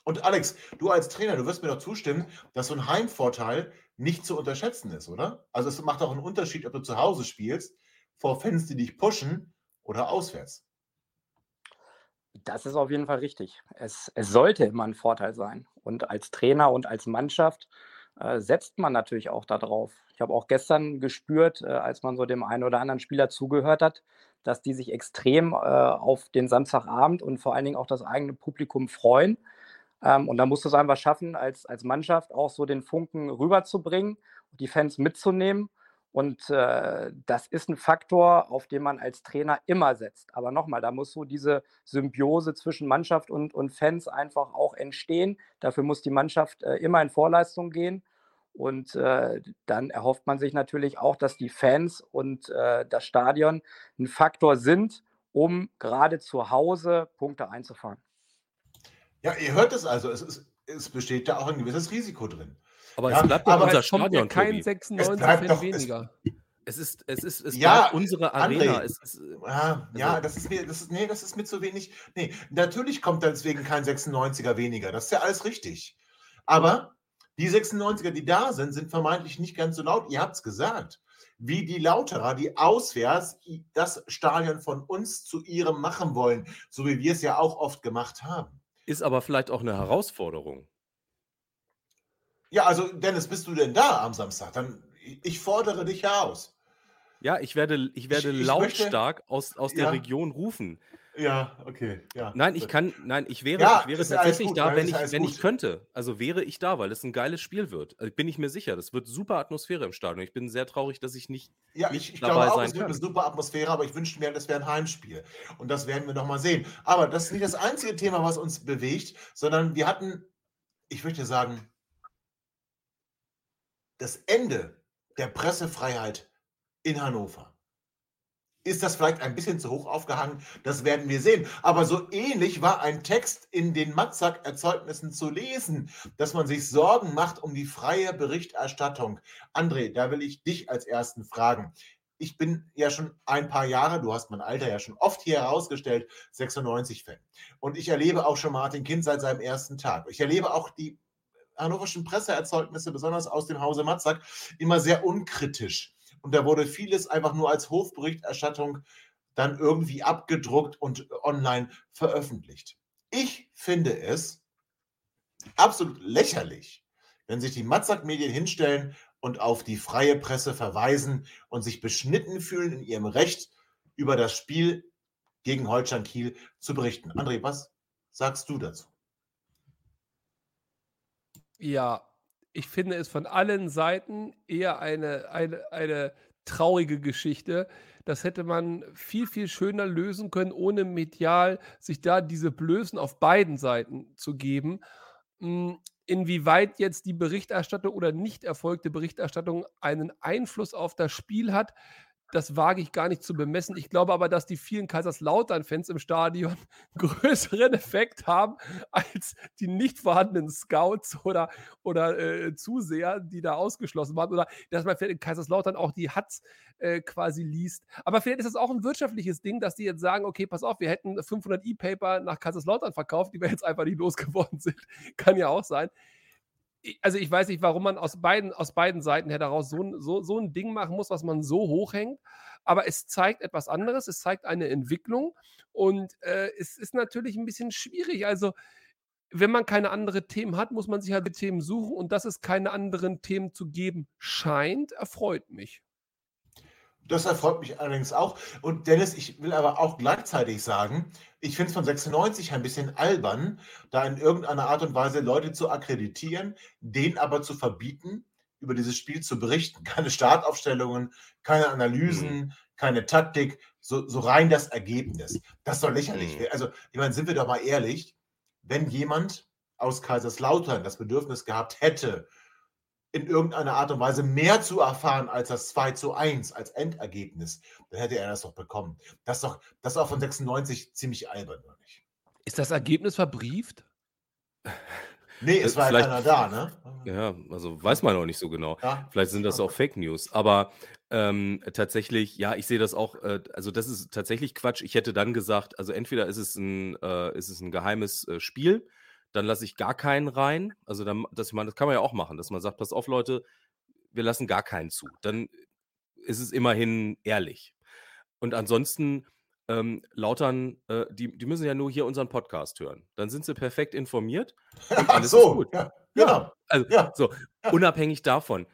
Und Alex, du als Trainer, du wirst mir doch zustimmen, dass so ein Heimvorteil nicht zu unterschätzen ist, oder? Also es macht auch einen Unterschied, ob du zu Hause spielst, vor Fans, die dich pushen oder auswärts. Das ist auf jeden Fall richtig. Es, es sollte immer ein Vorteil sein. Und als Trainer und als Mannschaft äh, setzt man natürlich auch darauf. Ich habe auch gestern gespürt, äh, als man so dem einen oder anderen Spieler zugehört hat, dass die sich extrem äh, auf den Samstagabend und vor allen Dingen auch das eigene Publikum freuen. Ähm, und da musst du es einfach schaffen, als, als Mannschaft auch so den Funken rüberzubringen, die Fans mitzunehmen. Und äh, das ist ein Faktor, auf den man als Trainer immer setzt. Aber nochmal, da muss so diese Symbiose zwischen Mannschaft und, und Fans einfach auch entstehen. Dafür muss die Mannschaft äh, immer in Vorleistung gehen. Und äh, dann erhofft man sich natürlich auch, dass die Fans und äh, das Stadion ein Faktor sind, um gerade zu Hause Punkte einzufahren. Ja, ihr hört es also, es, ist, es besteht da auch ein gewisses Risiko drin. Aber ja, es bleibt doch aber unser es kommt ja Stadion, kein Tobi. 96 bleibt Fan doch- es- weniger. Es ist, es ist, es Ja, bleibt unsere André. Arena. Es ist, äh, Ja, ja, Also- das ist mir, das ist, nee, das ist mir zu wenig. Nee, natürlich kommt deswegen kein 96er weniger. Das ist ja alles richtig. Aber die 96er, die da sind, sind vermeintlich nicht ganz so laut. Ihr habt es gesagt. Wie die Lauterer, die auswärts das Stadion von uns zu ihrem machen wollen, so wie wir es ja auch oft gemacht haben. Ist aber vielleicht auch eine Herausforderung. Ja, also Dennis, bist du denn da am Samstag? Dann ich fordere dich heraus. Ja, ich werde, ich werde ich möchte- lautstark aus, aus der Ja. Region rufen. Ja, okay. Ja, Nein, ich kann, nein, ich wäre, Ja, ich wäre tatsächlich gut, da, wenn ich, wenn gut. ich könnte. Also wäre ich da, weil es ein geiles Spiel wird. Also bin ich mir sicher. Das wird super Atmosphäre im Stadion. Ich bin sehr traurig, dass ich nicht. Ja, nicht ich, ich dabei glaube auch, sein es wird eine super Atmosphäre, aber ich wünschte mir, das wäre ein Heimspiel. Und das werden wir nochmal sehen. Aber das ist nicht das einzige Thema, was uns bewegt, sondern wir hatten, ich möchte sagen, das Ende der Pressefreiheit in Hannover. Ist das vielleicht ein bisschen zu hoch aufgehangen? Das werden wir sehen. Aber so ähnlich war ein Text in den Matzak-Erzeugnissen zu lesen, dass man sich Sorgen macht um die freie Berichterstattung. André, da will ich dich als Ersten fragen. Ich bin ja schon ein paar Jahre, du hast mein Alter ja schon oft hier herausgestellt, 96-Fan. Und ich erlebe auch schon Martin Kind seit seinem ersten Tag. Ich erlebe auch die hannoverschen Presseerzeugnisse, besonders aus dem Hause Matzak, immer sehr unkritisch. Und da wurde vieles einfach nur als Hofberichterstattung dann irgendwie abgedruckt und online veröffentlicht. Ich finde es absolut lächerlich, wenn sich die Matzak-Medien hinstellen und auf die freie Presse verweisen und sich beschnitten fühlen in ihrem Recht, über das Spiel gegen Holstein Kiel zu berichten. André, was sagst du dazu? Ja, ich finde es von allen Seiten eher eine, eine, eine traurige Geschichte. Das hätte man viel, viel schöner lösen können, ohne medial sich da diese Blößen auf beiden Seiten zu geben. Hm, inwieweit jetzt die Berichterstattung oder nicht erfolgte Berichterstattung einen Einfluss auf das Spiel hat, das wage ich gar nicht zu bemessen. Ich glaube aber, dass die vielen Kaiserslautern-Fans im Stadion größeren Effekt haben als die nicht vorhandenen Scouts oder, oder äh, Zuseher, die da ausgeschlossen waren. Oder dass man vielleicht in Kaiserslautern auch die Hats äh, quasi liest. Aber vielleicht ist das auch ein wirtschaftliches Ding, dass die jetzt sagen: Okay, pass auf, wir hätten 500 E-Paper nach Kaiserslautern verkauft, die wir jetzt einfach nicht losgeworden sind. Kann ja auch sein also ich weiß nicht, warum man aus beiden, aus beiden Seiten her daraus so, so, so ein Ding machen muss, was man so hochhängt. Aber es zeigt etwas anderes, es zeigt eine Entwicklung und äh, es ist natürlich ein bisschen schwierig. Also, wenn man keine anderen Themen hat, muss man sich halt die Themen suchen und dass es keine anderen Themen zu geben scheint, erfreut mich. Das erfreut mich allerdings auch. Und Dennis, ich will aber auch gleichzeitig sagen, ich finde es von 96 ein bisschen albern, da in irgendeiner Art und Weise Leute zu akkreditieren, denen aber zu verbieten, über dieses Spiel zu berichten. Keine Startaufstellungen, keine Analysen, mhm. keine Taktik, so, so, rein das Ergebnis. Das soll lächerlich mhm. Also, ich meine, sind wir doch mal ehrlich, wenn jemand aus Kaiserslautern das Bedürfnis gehabt hätte, in irgendeiner Art und Weise mehr zu erfahren als das 2 zu 1 als Endergebnis, dann hätte er das doch bekommen. Das ist doch, das ist auch von 96 ziemlich albern, oder nicht? Ist das Ergebnis verbrieft? Nee, es äh, war ja keiner da, ne? Ja, also weiß man auch nicht so genau. Ja. Vielleicht sind das auch Fake News. Aber ähm, tatsächlich, ja, ich sehe das auch, äh, also das ist tatsächlich Quatsch. Ich hätte dann gesagt, also entweder ist es ein, äh, ist es ein geheimes äh, Spiel, dann lasse ich gar keinen rein. Also dann, das, man, das kann man ja auch machen, dass man sagt, pass auf, Leute, wir lassen gar keinen zu. Dann ist es immerhin ehrlich. Und ansonsten, ähm, Lautern, äh, die, die müssen ja nur hier unseren Podcast hören. Dann sind sie perfekt informiert und alles Ach so, ist gut. Ja, genau. Ja, also, ja. so, unabhängig davon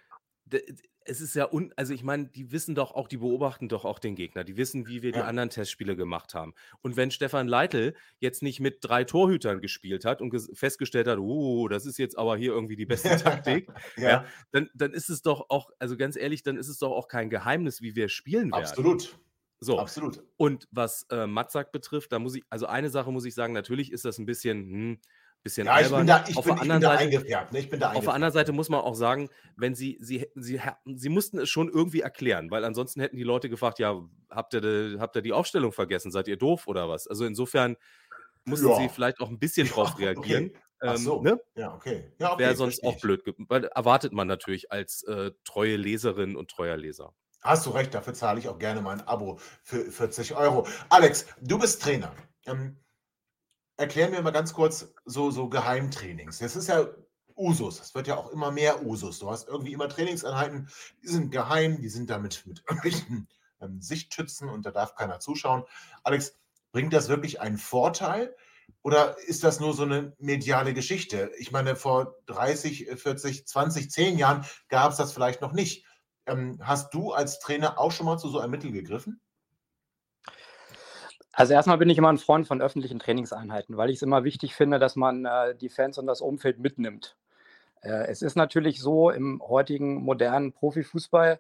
es ist ja, un also ich meine, die wissen doch auch, die beobachten doch auch den Gegner. Die wissen, wie wir die anderen Testspiele gemacht haben. Und wenn Stefan Leitl jetzt nicht mit drei Torhütern gespielt hat und festgestellt hat, oh, das ist jetzt aber hier irgendwie die beste Taktik, ja. ja, dann, dann ist es doch auch, also ganz ehrlich, dann ist es doch auch kein Geheimnis, wie wir spielen werden. Absolut. So. Absolut. Und was äh, Matzak betrifft, da muss ich, also eine Sache muss ich sagen, natürlich ist das ein bisschen, hm, bisschen ja, ich bin da, ich auf bin, der anderen Seite, eingefärbt. Ne? Ich bin da Auf der anderen Seite muss man auch sagen, wenn sie, sie, sie, sie mussten es schon irgendwie erklären, weil ansonsten hätten die Leute gefragt, ja, habt ihr, de, habt ihr die Aufstellung vergessen? Seid ihr doof oder was? Also insofern mussten ja. sie vielleicht auch ein bisschen drauf reagieren. Okay. Ach ähm, so. Ne? Ja, okay. Ja, okay Wäre sonst auch blöd, weil erwartet man natürlich als äh, treue Leserin und treuer Leser. Hast du recht, dafür zahle ich auch gerne mein Abo für 40 Euro. Alex, du bist Trainer. Ähm, erklär mir mal ganz kurz so, so Geheimtrainings. Das ist ja Usus. Es wird ja auch immer mehr Usus. Du hast irgendwie immer Trainingseinheiten, die sind geheim, die sind damit mit irgendwelchen ähm, Sichtschützen und da darf keiner zuschauen. Alex, bringt das wirklich einen Vorteil? Oder ist das nur so eine mediale Geschichte? Ich meine, vor 30, 40, 20, 10 Jahren gab es das vielleicht noch nicht. Ähm, hast du als Trainer auch schon mal zu so einem Mittel gegriffen? Also erstmal bin ich immer ein Freund von öffentlichen Trainingseinheiten, weil ich es immer wichtig finde, dass man äh, die Fans und das Umfeld mitnimmt. Äh, es ist natürlich so im heutigen modernen Profifußball,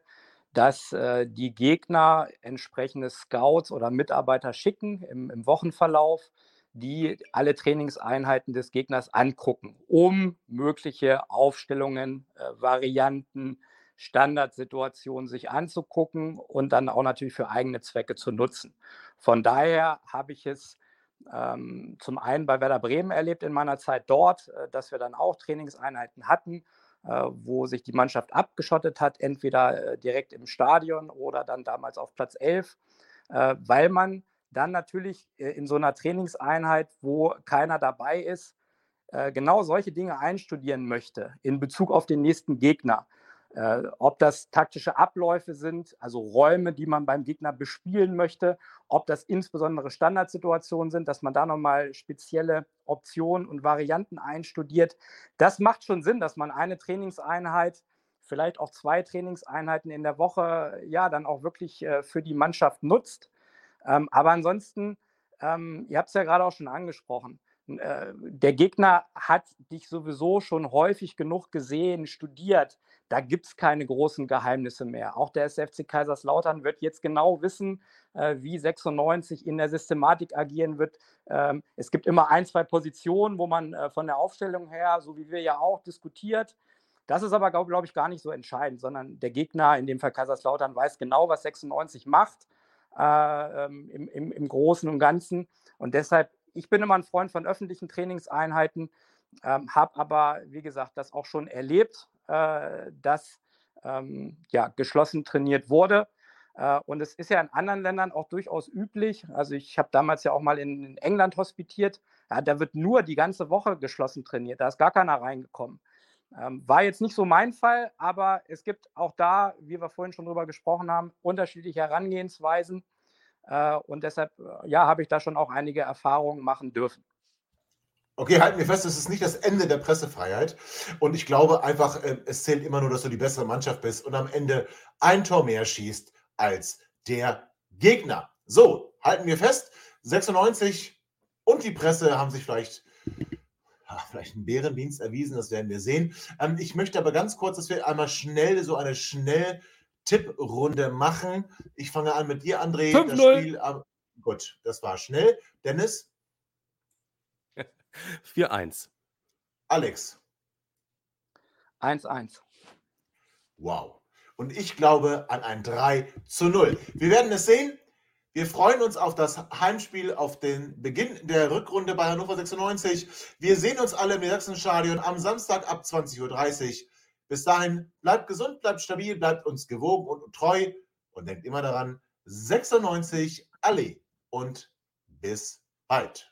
dass äh, die Gegner entsprechende Scouts oder Mitarbeiter schicken im, im Wochenverlauf, die alle Trainingseinheiten des Gegners angucken, um mögliche Aufstellungen, äh, Varianten, Standardsituationen sich anzugucken und dann auch natürlich für eigene Zwecke zu nutzen. Von daher habe ich es ähm, zum einen bei Werder Bremen erlebt in meiner Zeit dort, äh, dass wir dann auch Trainingseinheiten hatten, äh, wo sich die Mannschaft abgeschottet hat, entweder äh, direkt im Stadion oder dann damals auf Platz 11, äh, weil man dann natürlich äh, in so einer Trainingseinheit, wo keiner dabei ist, äh, genau solche Dinge einstudieren möchte in Bezug auf den nächsten Gegner. Äh, ob das taktische Abläufe sind, also Räume, die man beim Gegner bespielen möchte, ob das insbesondere Standardsituationen sind, dass man da nochmal spezielle Optionen und Varianten einstudiert. Das macht schon Sinn, dass man eine Trainingseinheit, vielleicht auch zwei Trainingseinheiten in der Woche, ja, dann auch wirklich äh, für die Mannschaft nutzt. Ähm, aber ansonsten, ähm, ihr habt es ja gerade auch schon angesprochen, äh, der Gegner hat dich sowieso schon häufig genug gesehen, studiert. Da gibt es keine großen Geheimnisse mehr. Auch der SFC Kaiserslautern wird jetzt genau wissen, äh, wie 96 in der Systematik agieren wird. Ähm, es gibt immer ein, zwei Positionen, wo man äh, von der Aufstellung her, so wie wir ja auch, diskutiert. Das ist aber, glaube glaub ich, gar nicht so entscheidend, sondern der Gegner, in dem Fall Kaiserslautern, weiß genau, was 96 macht äh, ähm, im, im, im Großen und Ganzen. Und deshalb ich bin immer ein Freund von öffentlichen Trainingseinheiten, ähm, habe aber, wie gesagt, das auch schon erlebt, äh, dass ähm, ja, geschlossen trainiert wurde. Äh, und es ist ja in anderen Ländern auch durchaus üblich. Also ich habe damals ja auch mal in, in England hospitiert. Ja, da wird nur die ganze Woche geschlossen trainiert. Da ist gar keiner reingekommen. Ähm, war jetzt nicht so mein Fall, aber es gibt auch da, wie wir vorhin schon drüber gesprochen haben, unterschiedliche Herangehensweisen. Äh, und deshalb, äh, ja, habe ich da schon auch einige Erfahrungen machen dürfen. Okay, halten wir fest, es ist nicht das Ende der Pressefreiheit. Und ich glaube einfach, äh, es zählt immer nur, dass du die bessere Mannschaft bist und am Ende ein Tor mehr schießt als der Gegner. So, halten wir fest, 96 und die Presse haben sich vielleicht, vielleicht einen Bärendienst erwiesen, das werden wir sehen. Ähm, ich möchte aber ganz kurz, dass wir einmal schnell so eine schnell Tipprunde machen. Ich fange an mit dir, André. 5 das Spiel am, gut, das war schnell. Dennis? 4-1. Alex? 1-1. Wow. Und ich glaube an ein 3 zu 0. Wir werden es sehen. Wir freuen uns auf das Heimspiel, auf den Beginn der Rückrunde bei Hannover 96. Wir sehen uns alle im Sachsenstadion am Samstag ab 20.30 Uhr. Bis dahin, bleibt gesund, bleibt stabil, bleibt uns gewogen und treu und denkt immer daran, 96 alle und bis bald.